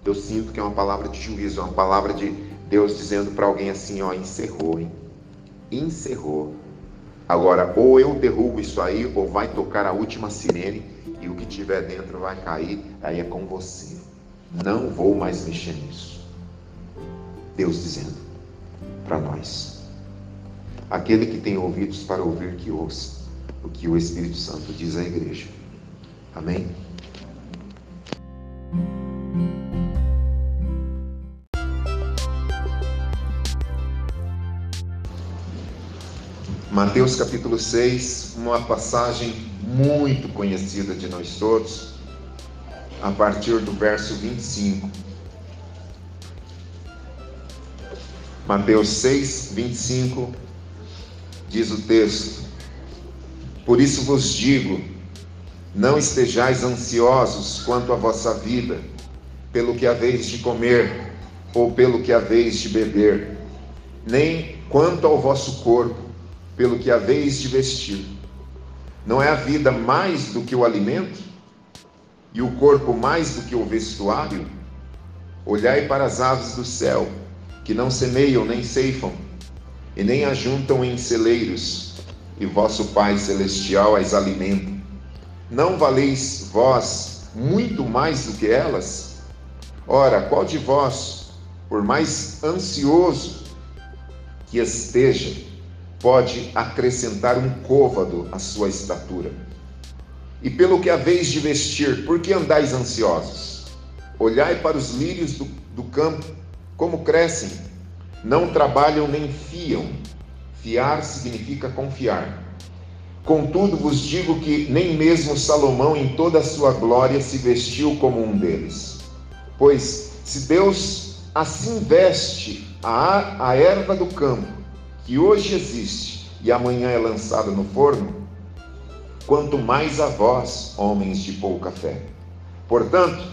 eu sinto que é uma palavra de juízo, é uma palavra de Deus dizendo para alguém assim, ó, encerrou, hein? Encerrou. Agora, ou eu derrubo isso aí, ou vai tocar a última sirene e o que tiver dentro vai cair, aí é com você. Não vou mais mexer nisso. Deus dizendo para nós: aquele que tem ouvidos para ouvir, que ouça o que o Espírito Santo diz à igreja. Amém? Mateus capítulo 6, uma passagem muito conhecida de nós todos, a partir do verso 25. Mateus 6, 25, diz o texto: Por isso vos digo, não estejais ansiosos quanto à vossa vida, pelo que haveis de comer ou pelo que haveis de beber, nem quanto ao vosso corpo, pelo que haveis de vestir. Não é a vida mais do que o alimento, e o corpo mais do que o vestuário? Olhai para as aves do céu, que não semeiam nem ceifam, e nem ajuntam em celeiros, e vosso Pai celestial as alimenta. Não valeis vós muito mais do que elas? Ora, qual de vós, por mais ansioso que esteja, pode acrescentar um côvado à sua estatura? E pelo que haveis de vestir, por que andais ansiosos? Olhai para os lírios do, do campo, como crescem, não trabalham nem fiam. Fiar significa confiar. Contudo, vos digo que nem mesmo Salomão, em toda a sua glória, se vestiu como um deles. Pois, se Deus assim veste a, a erva do campo, que hoje existe e amanhã é lançada no forno, quanto mais a vós, homens de pouca fé. Portanto,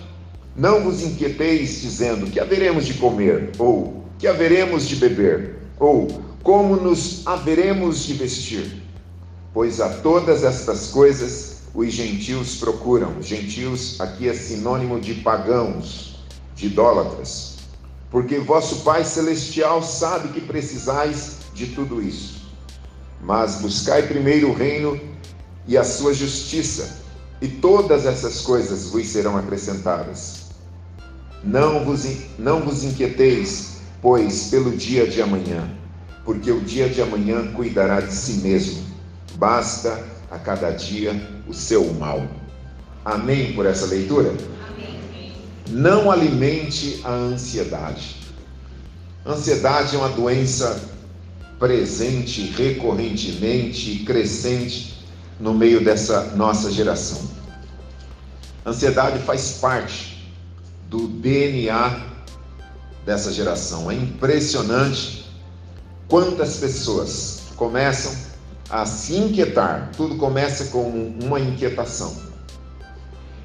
não vos inquieteis dizendo que haveremos de comer, ou que haveremos de beber, ou como nos haveremos de vestir. Pois a todas estas coisas os gentios procuram. Gentios aqui é sinônimo de pagãos, de idólatras. Porque vosso Pai Celestial sabe que precisais de tudo isso. Mas buscai primeiro o reino e a sua justiça, e todas essas coisas vos serão acrescentadas. Não vos, não vos inquieteis, pois, pelo dia de amanhã, porque o dia de amanhã cuidará de si mesmo. Basta a cada dia o seu mal. Amém por essa leitura? Amém. Não alimente a ansiedade. Ansiedade é uma doença presente recorrentemente crescente no meio dessa nossa geração. Ansiedade faz parte do DNA dessa geração. É impressionante quantas pessoas começam a se inquietar. Tudo começa com uma inquietação.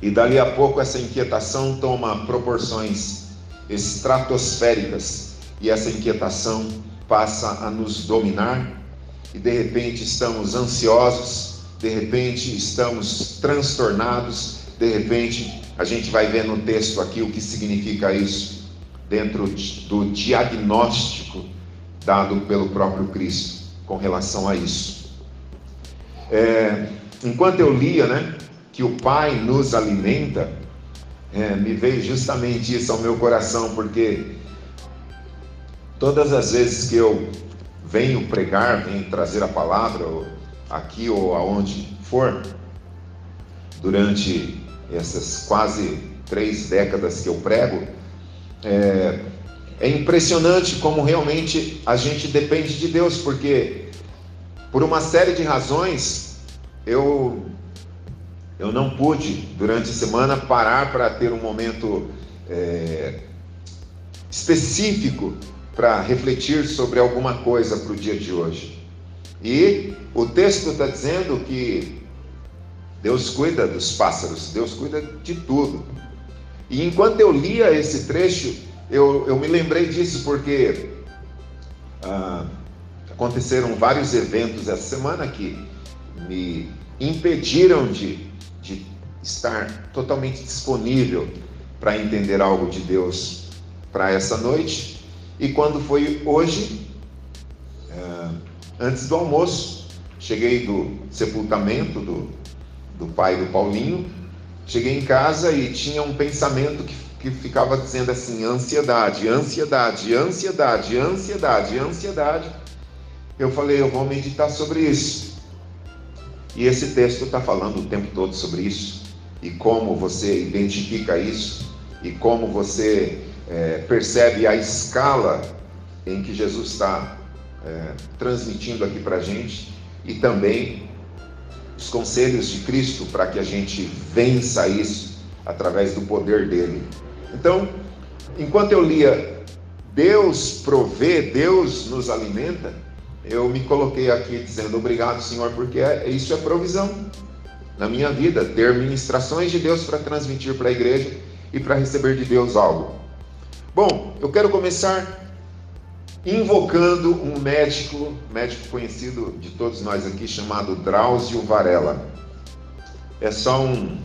E dali a pouco essa inquietação toma proporções estratosféricas e essa inquietação passa a nos dominar e de repente estamos ansiosos, de repente estamos transtornados, de repente a gente vai ver no texto aqui o que significa isso, dentro do diagnóstico dado pelo próprio Cristo com relação a isso. É, enquanto eu lia, né, que o Pai nos alimenta, é, me veio justamente isso ao meu coração, porque todas as vezes que eu venho pregar, venho trazer a palavra, aqui ou aonde for, durante essas quase três décadas que eu prego, é, é impressionante como realmente a gente depende de Deus, porque por uma série de razões eu eu não pude durante a semana parar para ter um momento é, específico para refletir sobre alguma coisa para o dia de hoje. E o texto está dizendo que Deus cuida dos pássaros, Deus cuida de tudo. E enquanto eu lia esse trecho, eu, eu me lembrei disso porque ah, aconteceram vários eventos essa semana que me impediram de, de estar totalmente disponível para entender algo de Deus para essa noite. E quando foi hoje, ah, antes do almoço, cheguei do sepultamento do, do pai do Paulinho, cheguei em casa e tinha um pensamento que, que ficava dizendo assim: ansiedade, ansiedade, ansiedade, ansiedade, ansiedade. Eu falei, eu vou meditar sobre isso. E esse texto está falando o tempo todo sobre isso, e como você identifica isso, e como você é, percebe a escala em que Jesus está é, transmitindo aqui para a gente e também os conselhos de Cristo para que a gente vença isso através do poder dele. Então, enquanto eu lia Deus provê, Deus nos alimenta, eu me coloquei aqui dizendo obrigado, Senhor, porque é, isso é provisão na minha vida, ter ministrações de Deus para transmitir para a igreja e para receber de Deus algo. Bom, eu quero começar invocando um médico, médico conhecido de todos nós aqui, chamado Drauzio Varela. É só um,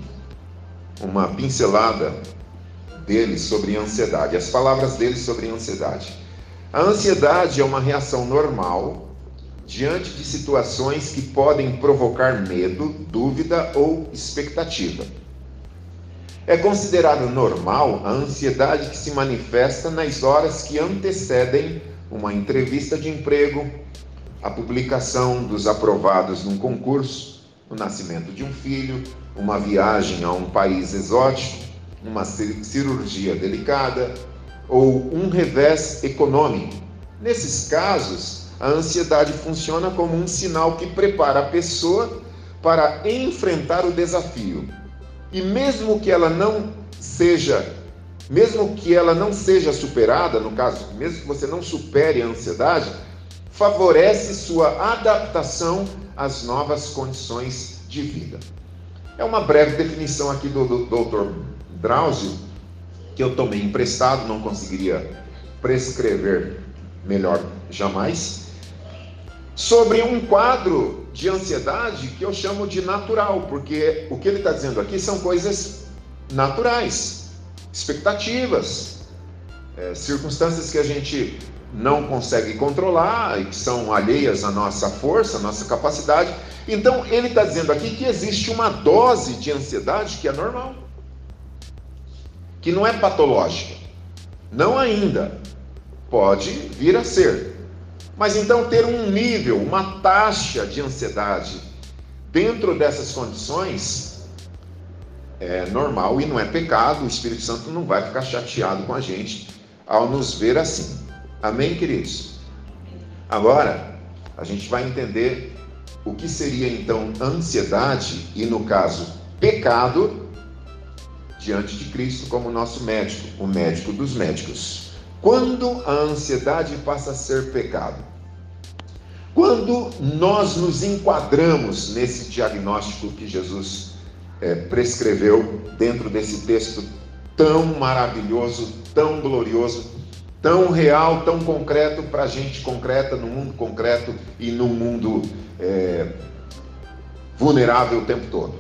uma pincelada dele sobre ansiedade, as palavras dele sobre ansiedade. A ansiedade é uma reação normal diante de situações que podem provocar medo, dúvida ou expectativa. É considerado normal a ansiedade que se manifesta nas horas que antecedem uma entrevista de emprego, a publicação dos aprovados num concurso, o nascimento de um filho, uma viagem a um país exótico, uma cirurgia delicada ou um revés econômico. Nesses casos, a ansiedade funciona como um sinal que prepara a pessoa para enfrentar o desafio. E mesmo que ela não seja mesmo que ela não seja superada, no caso, mesmo que você não supere a ansiedade, favorece sua adaptação às novas condições de vida. É uma breve definição aqui do, do Dr. Drauzio, que eu tomei emprestado, não conseguiria prescrever melhor jamais, sobre um quadro de ansiedade que eu chamo de natural, porque o que ele está dizendo aqui são coisas naturais expectativas, é, circunstâncias que a gente não consegue controlar e que são alheias à nossa força, à nossa capacidade. Então, ele está dizendo aqui que existe uma dose de ansiedade que é normal, que não é patológica. Não ainda. Pode vir a ser. Mas então, ter um nível, uma taxa de ansiedade dentro dessas condições é normal e não é pecado, o Espírito Santo não vai ficar chateado com a gente ao nos ver assim. Amém, queridos? Agora, a gente vai entender o que seria então ansiedade e, no caso, pecado diante de Cristo como nosso médico, o médico dos médicos. Quando a ansiedade passa a ser pecado? Quando nós nos enquadramos nesse diagnóstico que Jesus é, prescreveu dentro desse texto tão maravilhoso, tão glorioso, tão real, tão concreto para a gente concreta, no mundo concreto e no mundo é, vulnerável o tempo todo.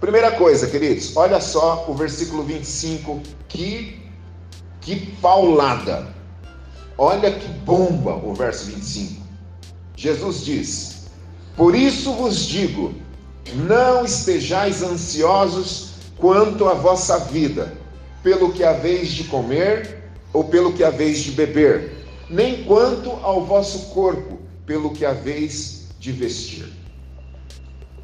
Primeira coisa, queridos, olha só o versículo 25, que, que paulada. Olha que bomba o verso 25. Jesus diz: Por isso vos digo, não estejais ansiosos quanto à vossa vida, pelo que haveis de comer ou pelo que haveis de beber, nem quanto ao vosso corpo, pelo que haveis de vestir.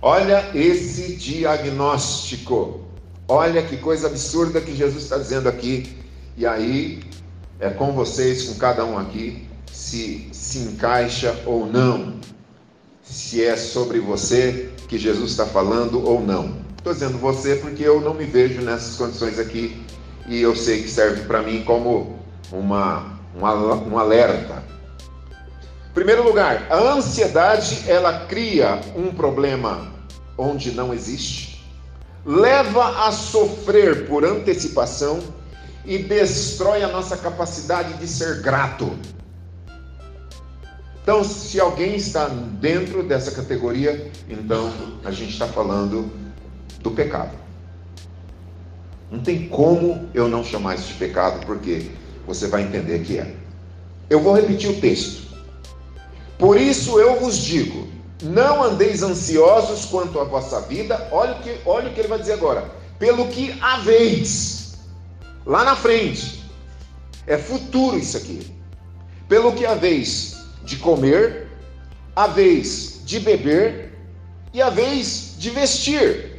Olha esse diagnóstico. Olha que coisa absurda que Jesus está dizendo aqui. E aí é com vocês, com cada um aqui, se se encaixa ou não. Se é sobre você que Jesus está falando ou não. Estou dizendo você porque eu não me vejo nessas condições aqui e eu sei que serve para mim como uma, um alerta. Em primeiro lugar, a ansiedade ela cria um problema onde não existe, leva a sofrer por antecipação e destrói a nossa capacidade de ser grato. Então, se alguém está dentro dessa categoria, então a gente está falando do pecado. Não tem como eu não chamar isso de pecado, porque você vai entender que é. Eu vou repetir o texto. Por isso eu vos digo: não andeis ansiosos quanto à vossa vida. Olha o que, olha o que ele vai dizer agora. Pelo que haveis. Lá na frente. É futuro isso aqui. Pelo que haveis de comer, a vez de beber e a vez de vestir.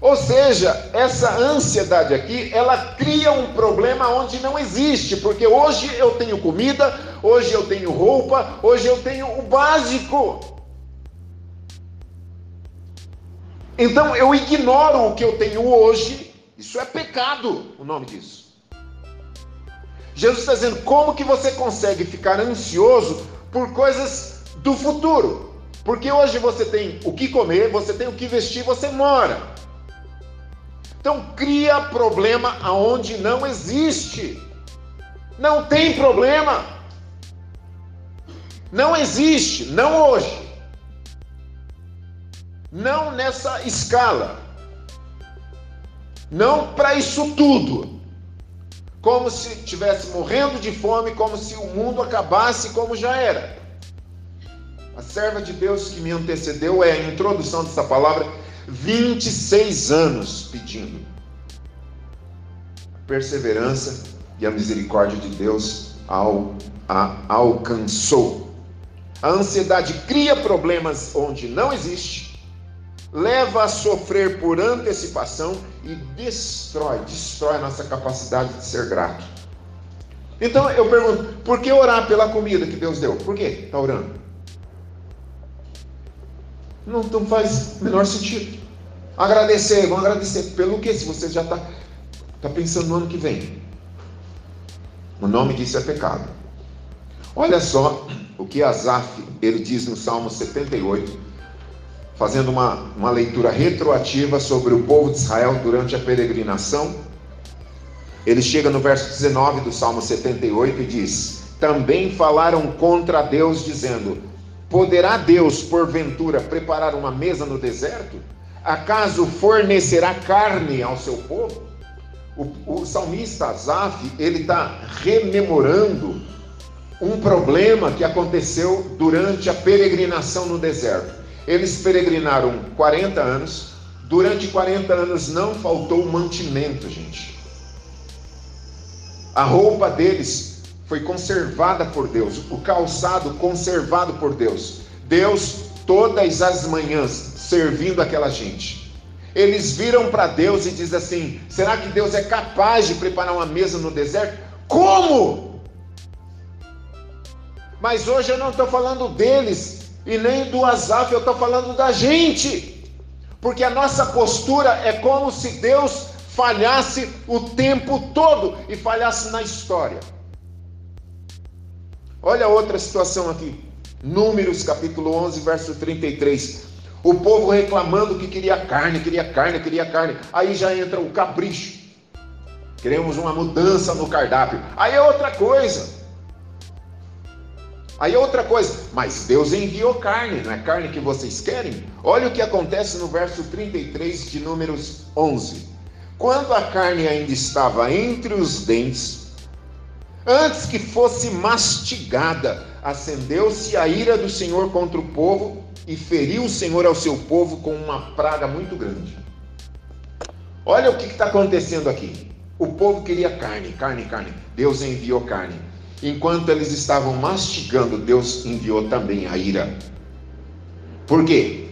Ou seja, essa ansiedade aqui, ela cria um problema onde não existe, porque hoje eu tenho comida, hoje eu tenho roupa, hoje eu tenho o básico. Então eu ignoro o que eu tenho hoje, isso é pecado, o nome disso. Jesus está dizendo como que você consegue ficar ansioso por coisas do futuro. Porque hoje você tem o que comer, você tem o que vestir, você mora. Então cria problema aonde não existe. Não tem problema. Não existe, não hoje. Não nessa escala. Não para isso tudo. Como se estivesse morrendo de fome, como se o mundo acabasse como já era. A serva de Deus que me antecedeu é a introdução dessa palavra, 26 anos pedindo. A perseverança e a misericórdia de Deus ao, a alcançou. A ansiedade cria problemas onde não existe leva a sofrer por antecipação e destrói, destrói a nossa capacidade de ser grato. Então eu pergunto, por que orar pela comida que Deus deu? Por que está orando? Não, não faz menor sentido. Agradecer, vamos agradecer. Pelo que? Se você já está tá pensando no ano que vem. O nome disso é pecado. Olha só o que Asaf, ele diz no Salmo 78, fazendo uma, uma leitura retroativa sobre o povo de Israel durante a peregrinação. Ele chega no verso 19 do Salmo 78 e diz: Também falaram contra Deus, dizendo: Poderá Deus, porventura, preparar uma mesa no deserto? Acaso fornecerá carne ao seu povo? O, o salmista Azaf, ele está rememorando um problema que aconteceu durante a peregrinação no deserto. Eles peregrinaram 40 anos. Durante 40 anos não faltou mantimento, gente. A roupa deles foi conservada por Deus, o calçado conservado por Deus. Deus, todas as manhãs, servindo aquela gente. Eles viram para Deus e diz assim: será que Deus é capaz de preparar uma mesa no deserto? Como? Mas hoje eu não estou falando deles, e nem do Azaf, eu estou falando da gente. Porque a nossa postura é como se Deus falhasse o tempo todo e falhasse na história. Olha outra situação aqui. Números capítulo 11, verso 33. O povo reclamando que queria carne, queria carne, queria carne. Aí já entra o capricho. Queremos uma mudança no cardápio. Aí é outra coisa. Aí outra coisa, mas Deus enviou carne, não é carne que vocês querem? Olha o que acontece no verso 33 de Números 11. Quando a carne ainda estava entre os dentes, antes que fosse mastigada, acendeu-se a ira do Senhor contra o povo e feriu o Senhor ao seu povo com uma praga muito grande. Olha o que está acontecendo aqui. O povo queria carne, carne, carne. Deus enviou carne. Enquanto eles estavam mastigando, Deus enviou também a ira. Por quê?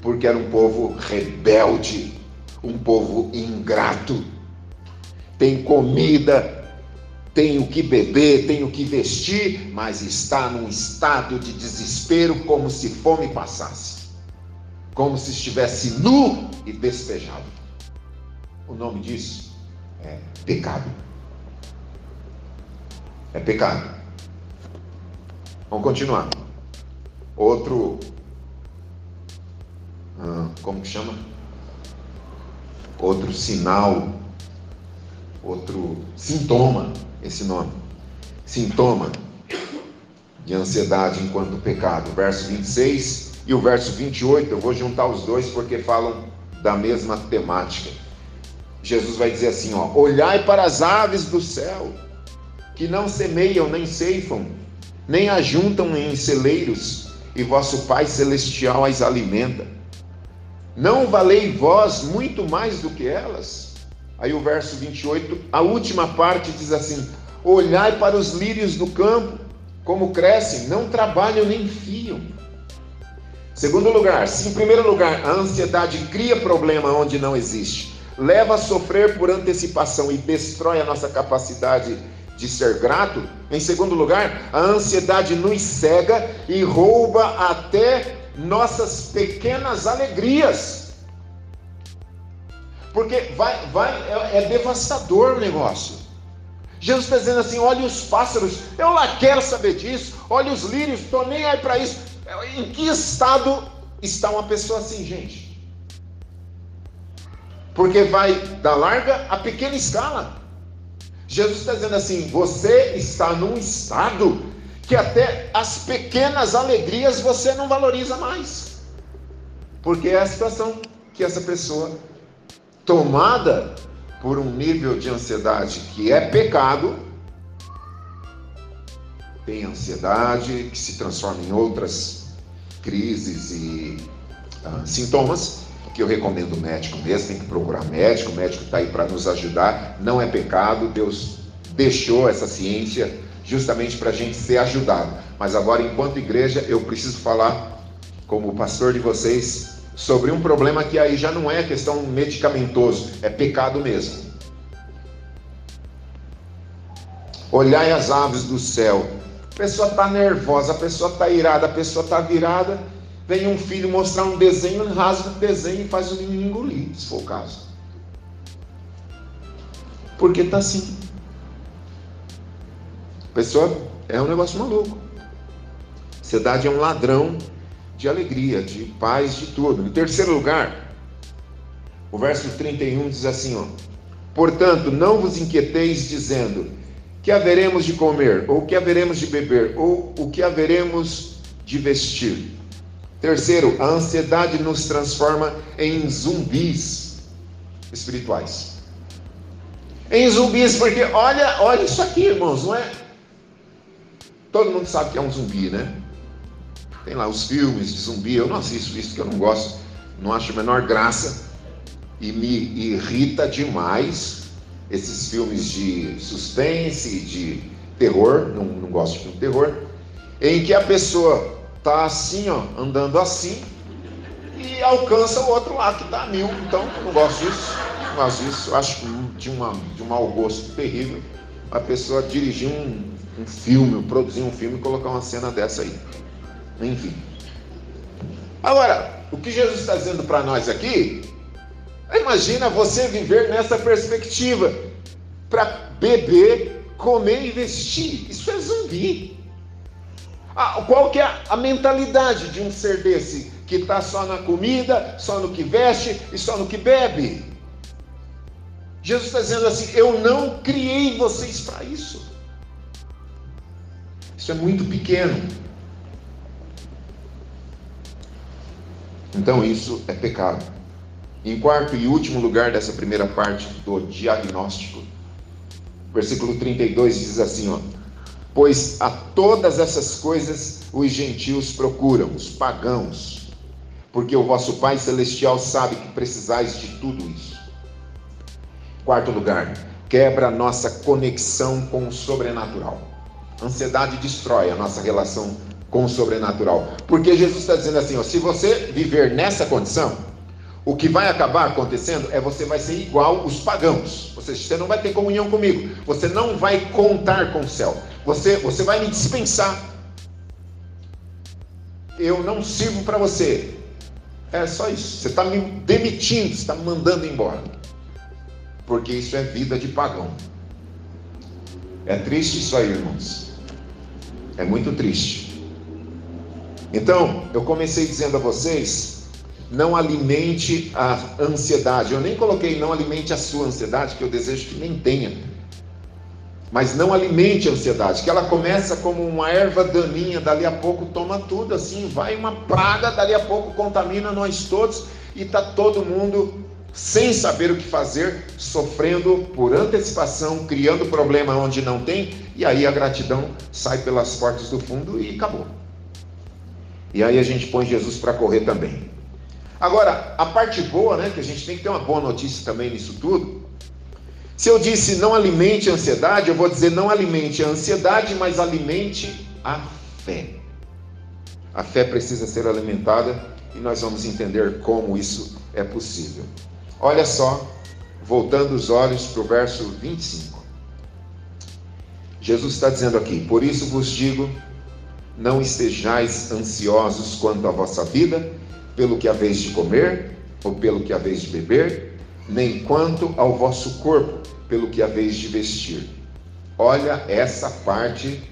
Porque era um povo rebelde, um povo ingrato. Tem comida, tem o que beber, tem o que vestir, mas está num estado de desespero, como se fome passasse, como se estivesse nu e despejado. O nome disso é pecado é pecado. Vamos continuar. Outro. Ah, como que chama? Outro sinal. Outro sintoma. Esse nome. Sintoma de ansiedade enquanto pecado. Verso 26 e o verso 28. Eu vou juntar os dois porque falam da mesma temática. Jesus vai dizer assim: ó, olhai para as aves do céu que não semeiam nem ceifam, nem ajuntam em celeiros, e vosso Pai celestial as alimenta. Não valei vós muito mais do que elas? Aí o verso 28, a última parte diz assim: Olhai para os lírios do campo, como crescem, não trabalham nem fiam. Segundo lugar, se em primeiro lugar a ansiedade cria problema onde não existe, leva a sofrer por antecipação e destrói a nossa capacidade de ser grato. Em segundo lugar, a ansiedade nos cega e rouba até nossas pequenas alegrias. Porque vai, vai, é, é devastador o negócio. Jesus está dizendo assim: olha os pássaros, eu lá quero saber disso, olha os lírios, estou nem aí para isso. Em que estado está uma pessoa assim, gente? Porque vai da larga a pequena escala. Jesus está dizendo assim: você está num estado que até as pequenas alegrias você não valoriza mais. Porque é a situação que essa pessoa, tomada por um nível de ansiedade que é pecado, tem ansiedade que se transforma em outras crises e ah, sintomas, que eu recomendo o médico mesmo, tem que procurar médico, o médico está aí para nos ajudar, não é pecado, Deus deixou essa ciência justamente para a gente ser ajudado. Mas agora, enquanto igreja, eu preciso falar, como pastor de vocês, sobre um problema que aí já não é questão medicamentoso, é pecado mesmo. Olhai as aves do céu. A pessoa está nervosa, a pessoa está irada, a pessoa está virada. Vem um filho mostrar um desenho, rasga o desenho e faz o menino engolir, se for o caso. Porque está assim. A pessoa é um negócio maluco. Ansiedade é um ladrão de alegria, de paz, de tudo. Em terceiro lugar, o verso 31 diz assim: ó, Portanto, não vos inquieteis dizendo que haveremos de comer, ou que haveremos de beber, ou o que haveremos de vestir. Terceiro, a ansiedade nos transforma em zumbis espirituais. Em zumbis, porque olha, olha isso aqui, irmãos, não é? Todo mundo sabe que é um zumbi, né? Tem lá os filmes de zumbi, eu não assisto isso que eu não gosto, não acho a menor graça e me irrita demais esses filmes de suspense, de terror, não, não gosto de filme terror, em que a pessoa tá assim, ó, andando assim e alcança o outro lá que está a mil. Então, não gosto disso, não gosto disso. Acho de, uma, de um mau gosto terrível a pessoa dirigir um, um filme, produzir um filme e colocar uma cena dessa aí. Enfim. Agora, o que Jesus está dizendo para nós aqui, imagina você viver nessa perspectiva para beber, comer e vestir. Isso é zumbi. Ah, qual que é a mentalidade de um ser desse que está só na comida, só no que veste e só no que bebe? Jesus está dizendo assim: Eu não criei vocês para isso. Isso é muito pequeno. Então isso é pecado. Em quarto e último lugar dessa primeira parte do diagnóstico, versículo 32 diz assim, ó: Pois a todas essas coisas os gentios procuram, os pagãos, porque o vosso Pai celestial sabe que precisais de tudo isso. Quarto lugar, quebra a nossa conexão com o sobrenatural. Ansiedade destrói a nossa relação com o sobrenatural. Porque Jesus está dizendo assim: ó, se você viver nessa condição, o que vai acabar acontecendo é você vai ser igual os pagãos. Ou seja, você não vai ter comunhão comigo. Você não vai contar com o céu. Você, você vai me dispensar. Eu não sirvo para você. É só isso. Você está me demitindo, está me mandando embora. Porque isso é vida de pagão. É triste isso aí, irmãos. É muito triste. Então, eu comecei dizendo a vocês: não alimente a ansiedade. Eu nem coloquei não alimente a sua ansiedade, que eu desejo que nem tenha. Mas não alimente a ansiedade, que ela começa como uma erva daninha, dali a pouco toma tudo, assim, vai uma praga, dali a pouco contamina nós todos e está todo mundo sem saber o que fazer, sofrendo por antecipação, criando problema onde não tem, e aí a gratidão sai pelas portas do fundo e acabou. E aí a gente põe Jesus para correr também. Agora, a parte boa, né, que a gente tem que ter uma boa notícia também nisso tudo. Se eu disse não alimente a ansiedade, eu vou dizer não alimente a ansiedade, mas alimente a fé. A fé precisa ser alimentada e nós vamos entender como isso é possível. Olha só, voltando os olhos para o verso 25. Jesus está dizendo aqui: Por isso vos digo não estejais ansiosos quanto à vossa vida, pelo que haveis de comer, ou pelo que haveis de beber, nem quanto ao vosso corpo, pelo que haveis de vestir. Olha essa parte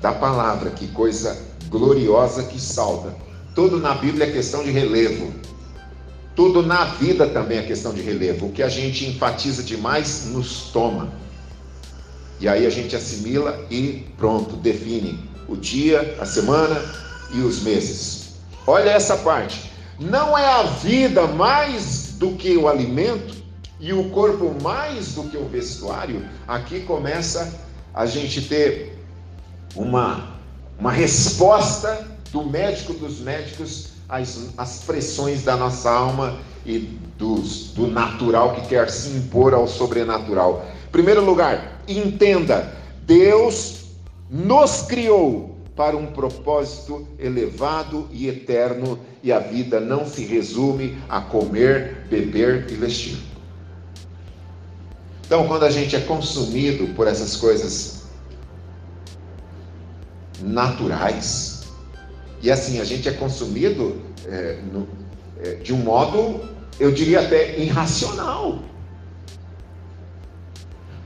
da palavra, que coisa gloriosa que salta. Tudo na Bíblia é questão de relevo. Tudo na vida também é questão de relevo. O que a gente enfatiza demais nos toma. E aí a gente assimila e pronto, define o dia, a semana e os meses. Olha essa parte. Não é a vida mais do que o alimento e o corpo mais do que o vestuário? Aqui começa a gente ter uma, uma resposta do médico dos médicos às, às pressões da nossa alma e dos, do natural que quer se impor ao sobrenatural. Primeiro lugar, entenda: Deus nos criou para um propósito elevado e eterno, e a vida não se resume a comer, beber e vestir. Então, quando a gente é consumido por essas coisas naturais, e assim, a gente é consumido é, no, é, de um modo, eu diria até irracional.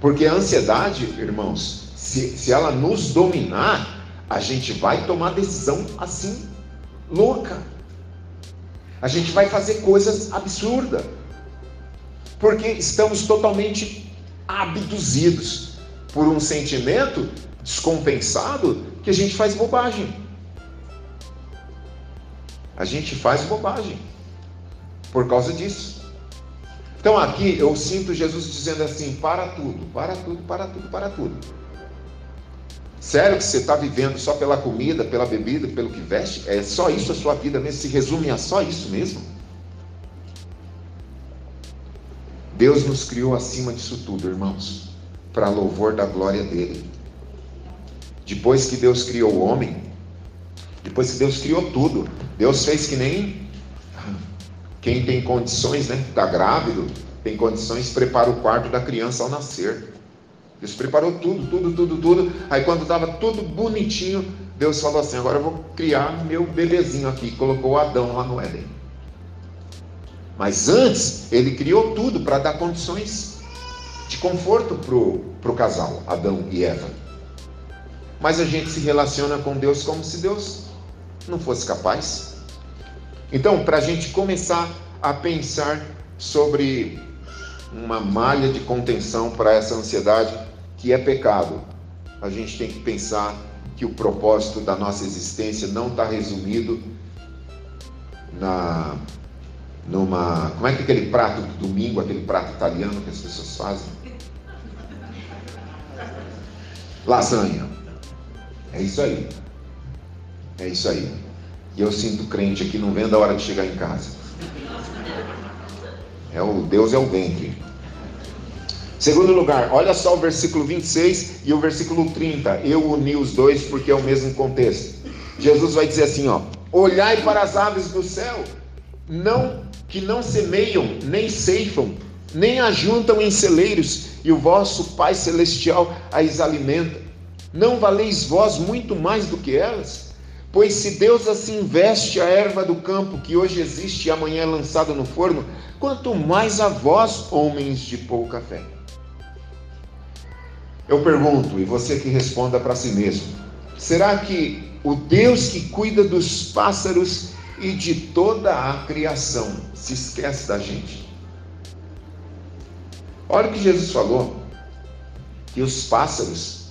Porque a ansiedade, irmãos, se, se ela nos dominar, a gente vai tomar decisão assim, louca. A gente vai fazer coisas absurdas. Porque estamos totalmente abduzidos por um sentimento descompensado que a gente faz bobagem. A gente faz bobagem por causa disso. Então aqui eu sinto Jesus dizendo assim: para tudo, para tudo, para tudo, para tudo. Sério que você está vivendo só pela comida, pela bebida, pelo que veste? É só isso a sua vida mesmo? Se resume a só isso mesmo? Deus nos criou acima disso tudo, irmãos, para louvor da glória dele. Depois que Deus criou o homem, depois que Deus criou tudo, Deus fez que nem quem tem condições, né? Está grávido, tem condições, prepara o quarto da criança ao nascer. Deus preparou tudo, tudo, tudo, tudo. Aí quando estava tudo bonitinho, Deus falou assim: agora eu vou criar meu bebezinho aqui. Colocou Adão lá no Éden. Mas antes, ele criou tudo para dar condições de conforto para o casal, Adão e Eva. Mas a gente se relaciona com Deus como se Deus não fosse capaz. Então, para a gente começar a pensar sobre uma malha de contenção para essa ansiedade que é pecado, a gente tem que pensar que o propósito da nossa existência não está resumido na numa como é que é aquele prato do domingo, aquele prato italiano que as pessoas fazem? Lasanha. É isso aí. É isso aí. E eu sinto crente aqui não vendo a hora de chegar em casa. É o Deus é o ventre. Segundo lugar, olha só o versículo 26 e o versículo 30. Eu uni os dois porque é o mesmo contexto. Jesus vai dizer assim, ó: Olhai para as aves do céu, não que não semeiam, nem ceifam, nem ajuntam em celeiros, e o vosso Pai celestial as alimenta. Não valeis vós muito mais do que elas? Pois se Deus assim veste a erva do campo que hoje existe e amanhã é lançada no forno, quanto mais a vós, homens de pouca fé. Eu pergunto, e você que responda para si mesmo: será que o Deus que cuida dos pássaros e de toda a criação se esquece da gente? Olha o que Jesus falou: que os pássaros,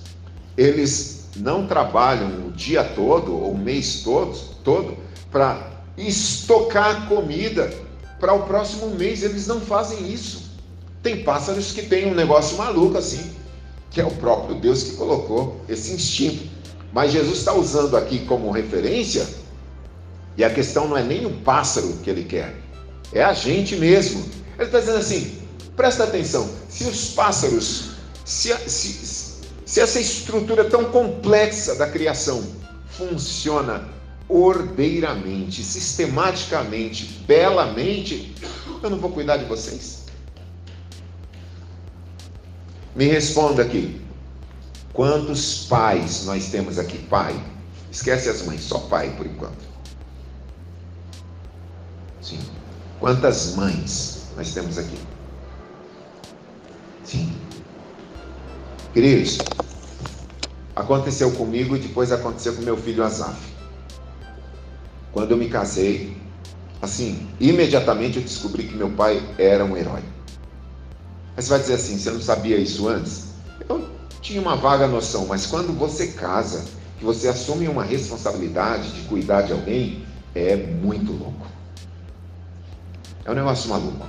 eles não trabalham o dia todo ou o mês todo, todo para estocar comida para o próximo mês, eles não fazem isso. Tem pássaros que têm um negócio maluco assim que é o próprio Deus que colocou esse instinto. Mas Jesus está usando aqui como referência, e a questão não é nem o pássaro que ele quer, é a gente mesmo. Ele está dizendo assim: presta atenção, se os pássaros, se, se, se essa estrutura tão complexa da criação funciona ordeiramente, sistematicamente, belamente, eu não vou cuidar de vocês? Me responda aqui. Quantos pais nós temos aqui? Pai. Esquece as mães, só pai por enquanto. Sim. Quantas mães nós temos aqui? Sim. Queridos, Aconteceu comigo e depois aconteceu com meu filho Azaf. Quando eu me casei, assim, imediatamente eu descobri que meu pai era um herói. Mas você vai dizer assim, você não sabia isso antes? Eu tinha uma vaga noção, mas quando você casa, que você assume uma responsabilidade de cuidar de alguém, é muito louco. É um negócio maluco.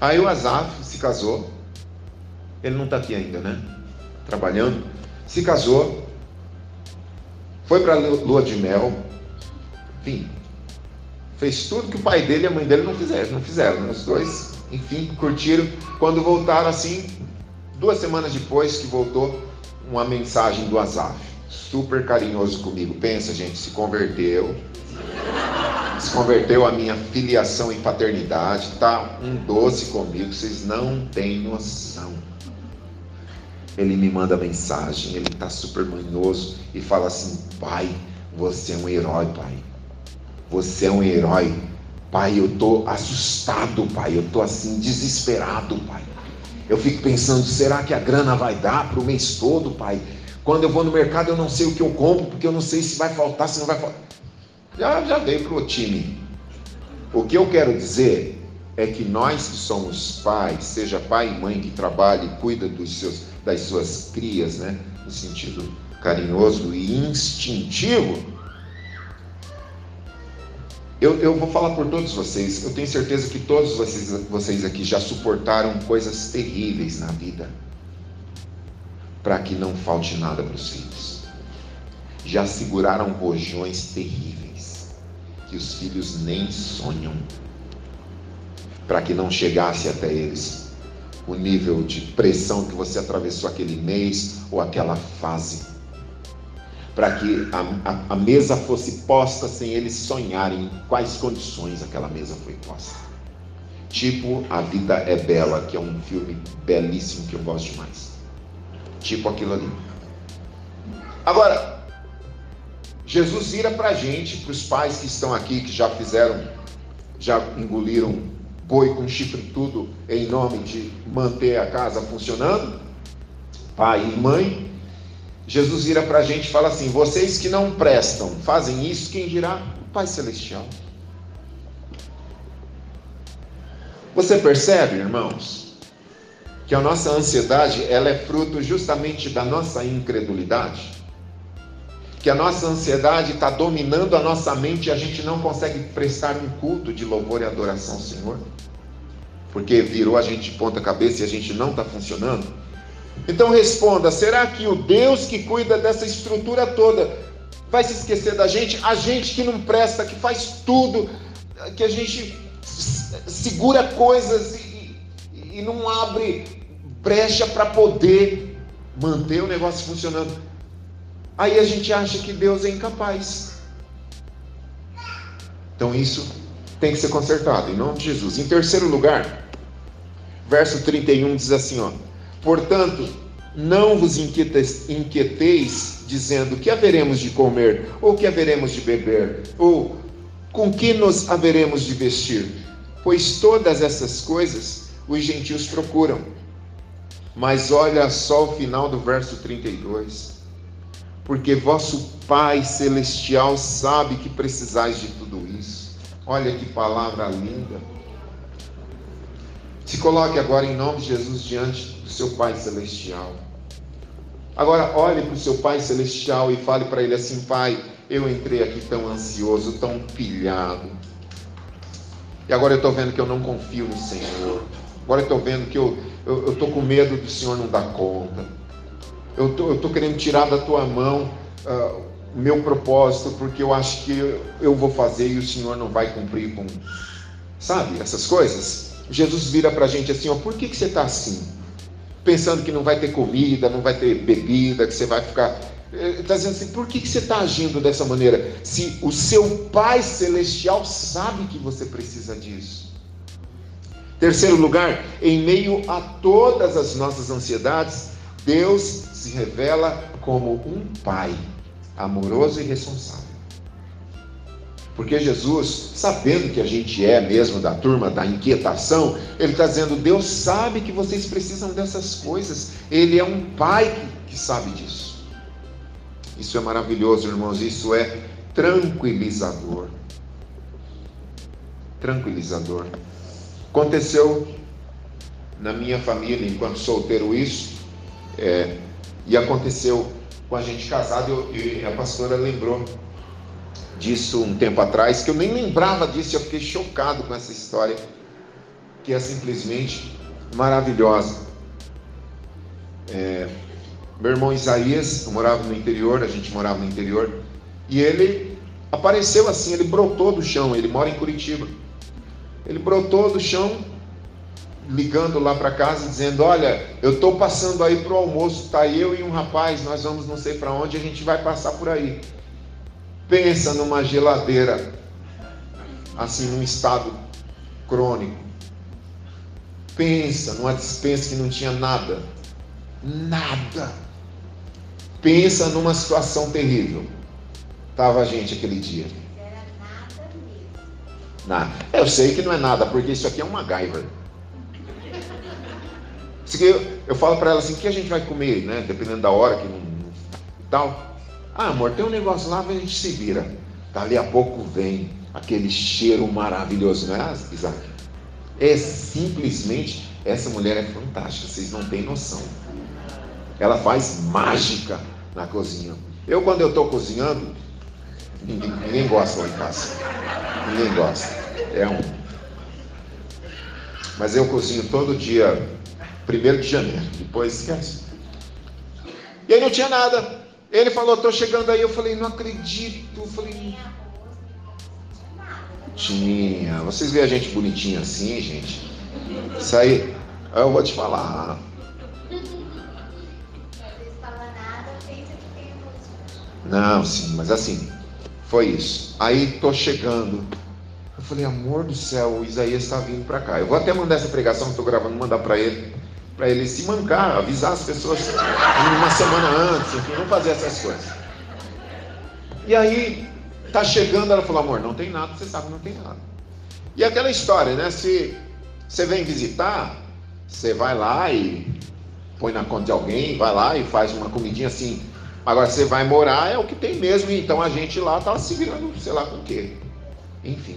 Aí o Azaf se casou. Ele não está aqui ainda, né? Trabalhando. Se casou. Foi para lua de mel. Enfim. Fez tudo que o pai dele e a mãe dele não fizeram. Não fizeram. Os dois, enfim, curtiram. Quando voltaram assim, duas semanas depois que voltou, uma mensagem do Azaf. Super carinhoso comigo. Pensa, gente, se converteu se converteu à minha filiação e paternidade, está um doce comigo, vocês não têm noção. Ele me manda mensagem, ele está super manhoso e fala assim: Pai, você é um herói, pai. Você é um herói. Pai, eu estou assustado, pai. Eu estou assim, desesperado, pai. Eu fico pensando: será que a grana vai dar para o mês todo, pai? Quando eu vou no mercado, eu não sei o que eu compro, porque eu não sei se vai faltar, se não vai faltar já, já veio para o time. O que eu quero dizer é que nós que somos pais, seja pai e mãe que trabalha e cuida dos seus, das suas crias, né, no sentido carinhoso e instintivo, eu, eu, vou falar por todos vocês. Eu tenho certeza que todos vocês, vocês aqui já suportaram coisas terríveis na vida para que não falte nada para os filhos. Já seguraram rojões terríveis que os filhos nem sonham, para que não chegasse até eles o nível de pressão que você atravessou aquele mês ou aquela fase, para que a, a, a mesa fosse posta sem eles sonharem quais condições aquela mesa foi posta. Tipo A Vida é Bela, que é um filme belíssimo que eu gosto demais. Tipo aquilo ali. Agora, Jesus vira para a gente, para os pais que estão aqui, que já fizeram, já engoliram boi com chifre tudo, em nome de manter a casa funcionando, pai e mãe. Jesus vira para a gente e fala assim: vocês que não prestam, fazem isso, quem dirá? O Pai Celestial. Você percebe, irmãos, que a nossa ansiedade ela é fruto justamente da nossa incredulidade? que a nossa ansiedade está dominando a nossa mente e a gente não consegue prestar um culto de louvor e adoração ao Senhor? Porque virou a gente de ponta cabeça e a gente não está funcionando? Então responda: será que o Deus que cuida dessa estrutura toda vai se esquecer da gente? A gente que não presta, que faz tudo, que a gente segura coisas e, e não abre brecha para poder manter o negócio funcionando. Aí a gente acha que Deus é incapaz. Então isso tem que ser consertado, em nome de Jesus. Em terceiro lugar, verso 31 diz assim: ó, portanto, não vos inquieteis, dizendo que haveremos de comer, ou que haveremos de beber, ou com que nos haveremos de vestir, pois todas essas coisas os gentios procuram. Mas olha só o final do verso 32 porque vosso Pai celestial sabe que precisais de tudo isso. Olha que palavra linda. Se coloque agora em nome de Jesus diante do seu Pai celestial. Agora olhe para o seu Pai celestial e fale para ele assim: Pai, eu entrei aqui tão ansioso, tão pilhado. E agora eu estou vendo que eu não confio no Senhor. Agora eu estou vendo que eu estou com medo do Senhor não dar conta eu estou querendo tirar da tua mão uh, meu propósito, porque eu acho que eu, eu vou fazer e o Senhor não vai cumprir com. Sabe, essas coisas? Jesus vira para a gente assim: ó, por que, que você está assim? Pensando que não vai ter comida, não vai ter bebida, que você vai ficar. Está dizendo assim, por que, que você está agindo dessa maneira? Se o seu Pai Celestial sabe que você precisa disso. Terceiro lugar, em meio a todas as nossas ansiedades, Deus se revela como um pai amoroso e responsável. Porque Jesus, sabendo que a gente é mesmo da turma da inquietação, ele está dizendo: Deus sabe que vocês precisam dessas coisas. Ele é um pai que, que sabe disso. Isso é maravilhoso, irmãos. Isso é tranquilizador. Tranquilizador. Aconteceu na minha família, enquanto solteiro, isso. É, e aconteceu com a gente casado, e a pastora lembrou disso um tempo atrás, que eu nem lembrava disso, eu fiquei chocado com essa história, que é simplesmente maravilhosa. É, meu irmão Isaías, eu morava no interior, a gente morava no interior, e ele apareceu assim, ele brotou do chão, ele mora em Curitiba. Ele brotou do chão, ligando lá para casa, dizendo: Olha, eu estou passando aí para o almoço, tá eu e um rapaz, nós vamos não sei para onde, a gente vai passar por aí. Pensa numa geladeira, assim, num estado crônico. Pensa numa dispensa que não tinha nada. Nada. Pensa numa situação terrível. Estava a gente aquele dia. Nada. Eu sei que não é nada, porque isso aqui é um MacGyver. Eu, eu falo para ela assim, o que a gente vai comer, né? Dependendo da hora que não, tal. Ah, amor, tem um negócio lá, a gente se vira. Dali a pouco vem aquele cheiro maravilhoso, não é, Isaac? É simplesmente, essa mulher é fantástica, vocês não têm noção. Ela faz mágica na cozinha. Eu, quando eu estou cozinhando, ninguém, ninguém gosta lá em casa. Ninguém gosta. É um. Mas eu cozinho todo dia, primeiro de janeiro, depois esquece. E aí não tinha nada. Ele falou, estou chegando aí. Eu falei, não acredito. Eu falei, tinha. Vocês veem a gente bonitinha assim, gente? Isso aí, eu vou te falar. Não, sim, mas assim, foi isso. Aí tô chegando. Eu falei, amor do céu, o Isaías está vindo para cá. Eu vou até mandar essa pregação que estou gravando, mandar para ele para ele se mancar, avisar as pessoas uma semana antes, enfim, não fazer essas coisas. E aí, tá chegando, ela falou, amor, não tem nada, você sabe, não tem nada. E aquela história, né? Se você vem visitar, você vai lá e põe na conta de alguém, vai lá e faz uma comidinha assim. Agora você vai morar, é o que tem mesmo, então a gente lá tá se virando, sei lá com o quê. Enfim.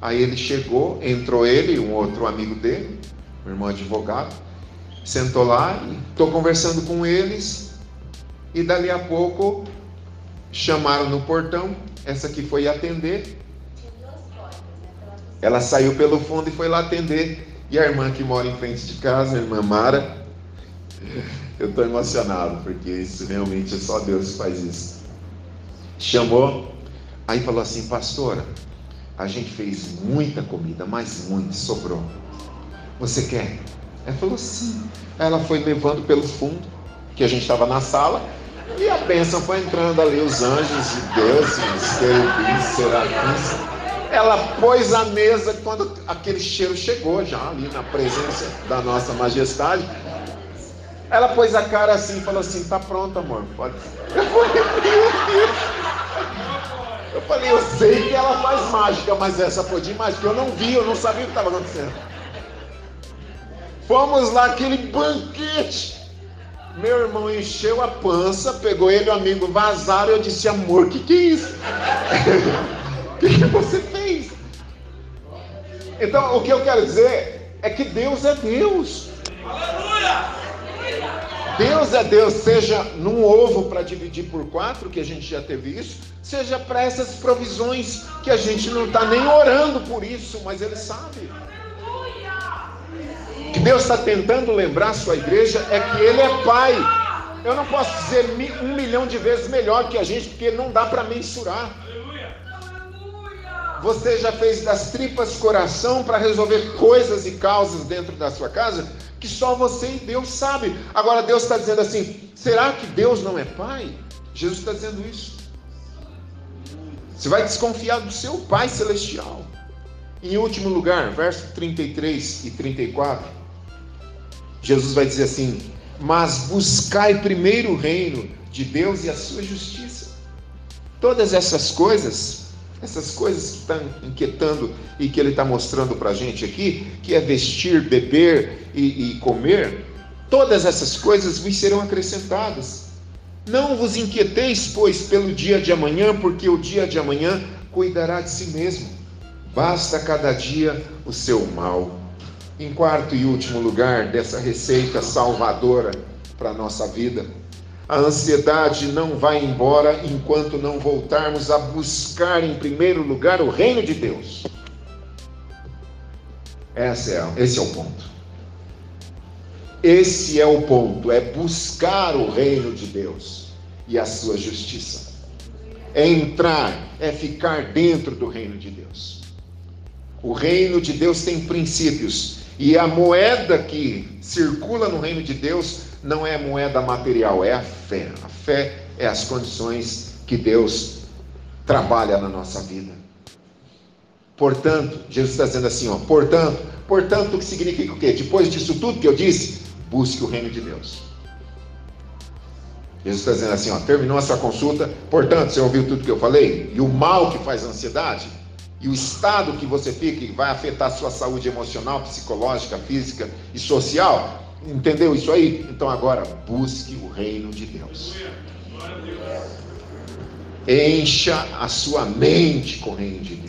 Aí ele chegou, entrou ele, um outro amigo dele, um irmão advogado, sentou lá, estou conversando com eles, e dali a pouco chamaram no portão, essa que foi atender. Ela saiu pelo fundo e foi lá atender. E a irmã que mora em frente de casa, a irmã Mara, eu estou emocionado, porque isso realmente é só Deus que faz isso. Chamou, aí falou assim, pastora, a gente fez muita comida, mas muita, sobrou. Você quer? Ela falou sim. Ela foi levando pelo fundo, que a gente estava na sala, e a bênção foi entrando ali, os anjos de Deus, os querubins, serafins. Ela pôs a mesa quando aquele cheiro chegou já ali na presença da nossa majestade. Ela pôs a cara assim e falou assim: tá pronto, amor, pode. Eu falei, eu sei que ela faz mágica, mas essa foi de mágica. Eu não vi, eu não sabia o que estava acontecendo. Fomos lá, aquele banquete. Meu irmão encheu a pança, pegou ele, o amigo, vazaram. Eu disse, amor, o que, que é isso? O que, que você fez? Então, o que eu quero dizer é que Deus é Deus. Aleluia! Deus é Deus, seja num ovo para dividir por quatro, que a gente já teve isso, seja para essas provisões que a gente não está nem orando por isso, mas Ele sabe que Deus está tentando lembrar sua igreja é que Ele é Pai. Eu não posso dizer um milhão de vezes melhor que a gente, porque não dá para mensurar. Você já fez das tripas coração para resolver coisas e causas dentro da sua casa que só você e Deus sabe. Agora Deus está dizendo assim: será que Deus não é Pai? Jesus está dizendo isso. Você vai desconfiar do seu Pai celestial. Em último lugar, verso 33 e 34. Jesus vai dizer assim: Mas buscai primeiro o reino de Deus e a sua justiça. Todas essas coisas, essas coisas que estão inquietando e que ele está mostrando para a gente aqui, que é vestir, beber e, e comer, todas essas coisas vos serão acrescentadas. Não vos inquieteis, pois, pelo dia de amanhã, porque o dia de amanhã cuidará de si mesmo. Basta cada dia o seu mal. Em quarto e último lugar dessa receita salvadora para a nossa vida, a ansiedade não vai embora enquanto não voltarmos a buscar em primeiro lugar o reino de Deus. Esse é, esse é o ponto. Esse é o ponto, é buscar o reino de Deus e a sua justiça. É entrar, é ficar dentro do reino de Deus. O reino de Deus tem princípios e a moeda que circula no reino de Deus não é moeda material, é a fé. A fé é as condições que Deus trabalha na nossa vida. Portanto, Jesus está dizendo assim, ó, portanto, portanto, o que significa o quê? Depois disso tudo que eu disse, busque o reino de Deus. Jesus está dizendo assim, ó, terminou a sua consulta, portanto, você ouviu tudo que eu falei? E o mal que faz ansiedade, e o estado que você fica, vai afetar a sua saúde emocional, psicológica, física e social, entendeu isso aí? Então agora, busque o reino de Deus. Encha a sua mente com o reino de Deus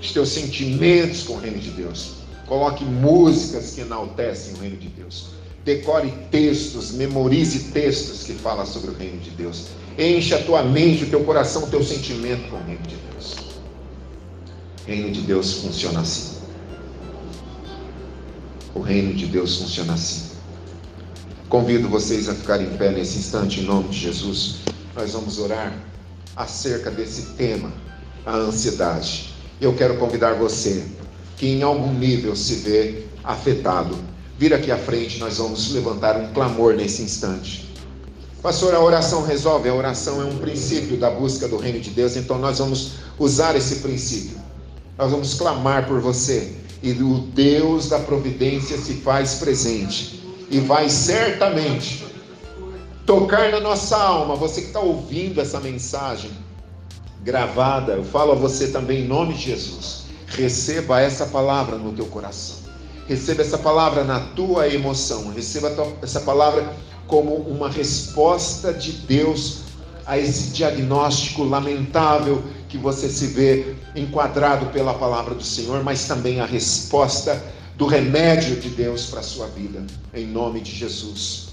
os teus sentimentos com o reino de Deus. Coloque músicas que enaltecem o reino de Deus. Decore textos, memorize textos que falam sobre o reino de Deus. Encha a tua mente, o teu coração, o teu sentimento com o reino de Deus. Reino de Deus funciona assim. O reino de Deus funciona assim. Convido vocês a ficarem em pé nesse instante, em nome de Jesus. Nós vamos orar acerca desse tema, a ansiedade eu quero convidar você que em algum nível se vê afetado. Vir aqui à frente, nós vamos levantar um clamor nesse instante. Pastor, a oração resolve, a oração é um princípio da busca do reino de Deus, então nós vamos usar esse princípio. Nós vamos clamar por você e o Deus da providência se faz presente e vai certamente tocar na nossa alma. Você que está ouvindo essa mensagem, gravada, eu falo a você também em nome de Jesus. Receba essa palavra no teu coração. Receba essa palavra na tua emoção. Receba essa palavra como uma resposta de Deus a esse diagnóstico lamentável que você se vê enquadrado pela palavra do Senhor, mas também a resposta do remédio de Deus para a sua vida, em nome de Jesus.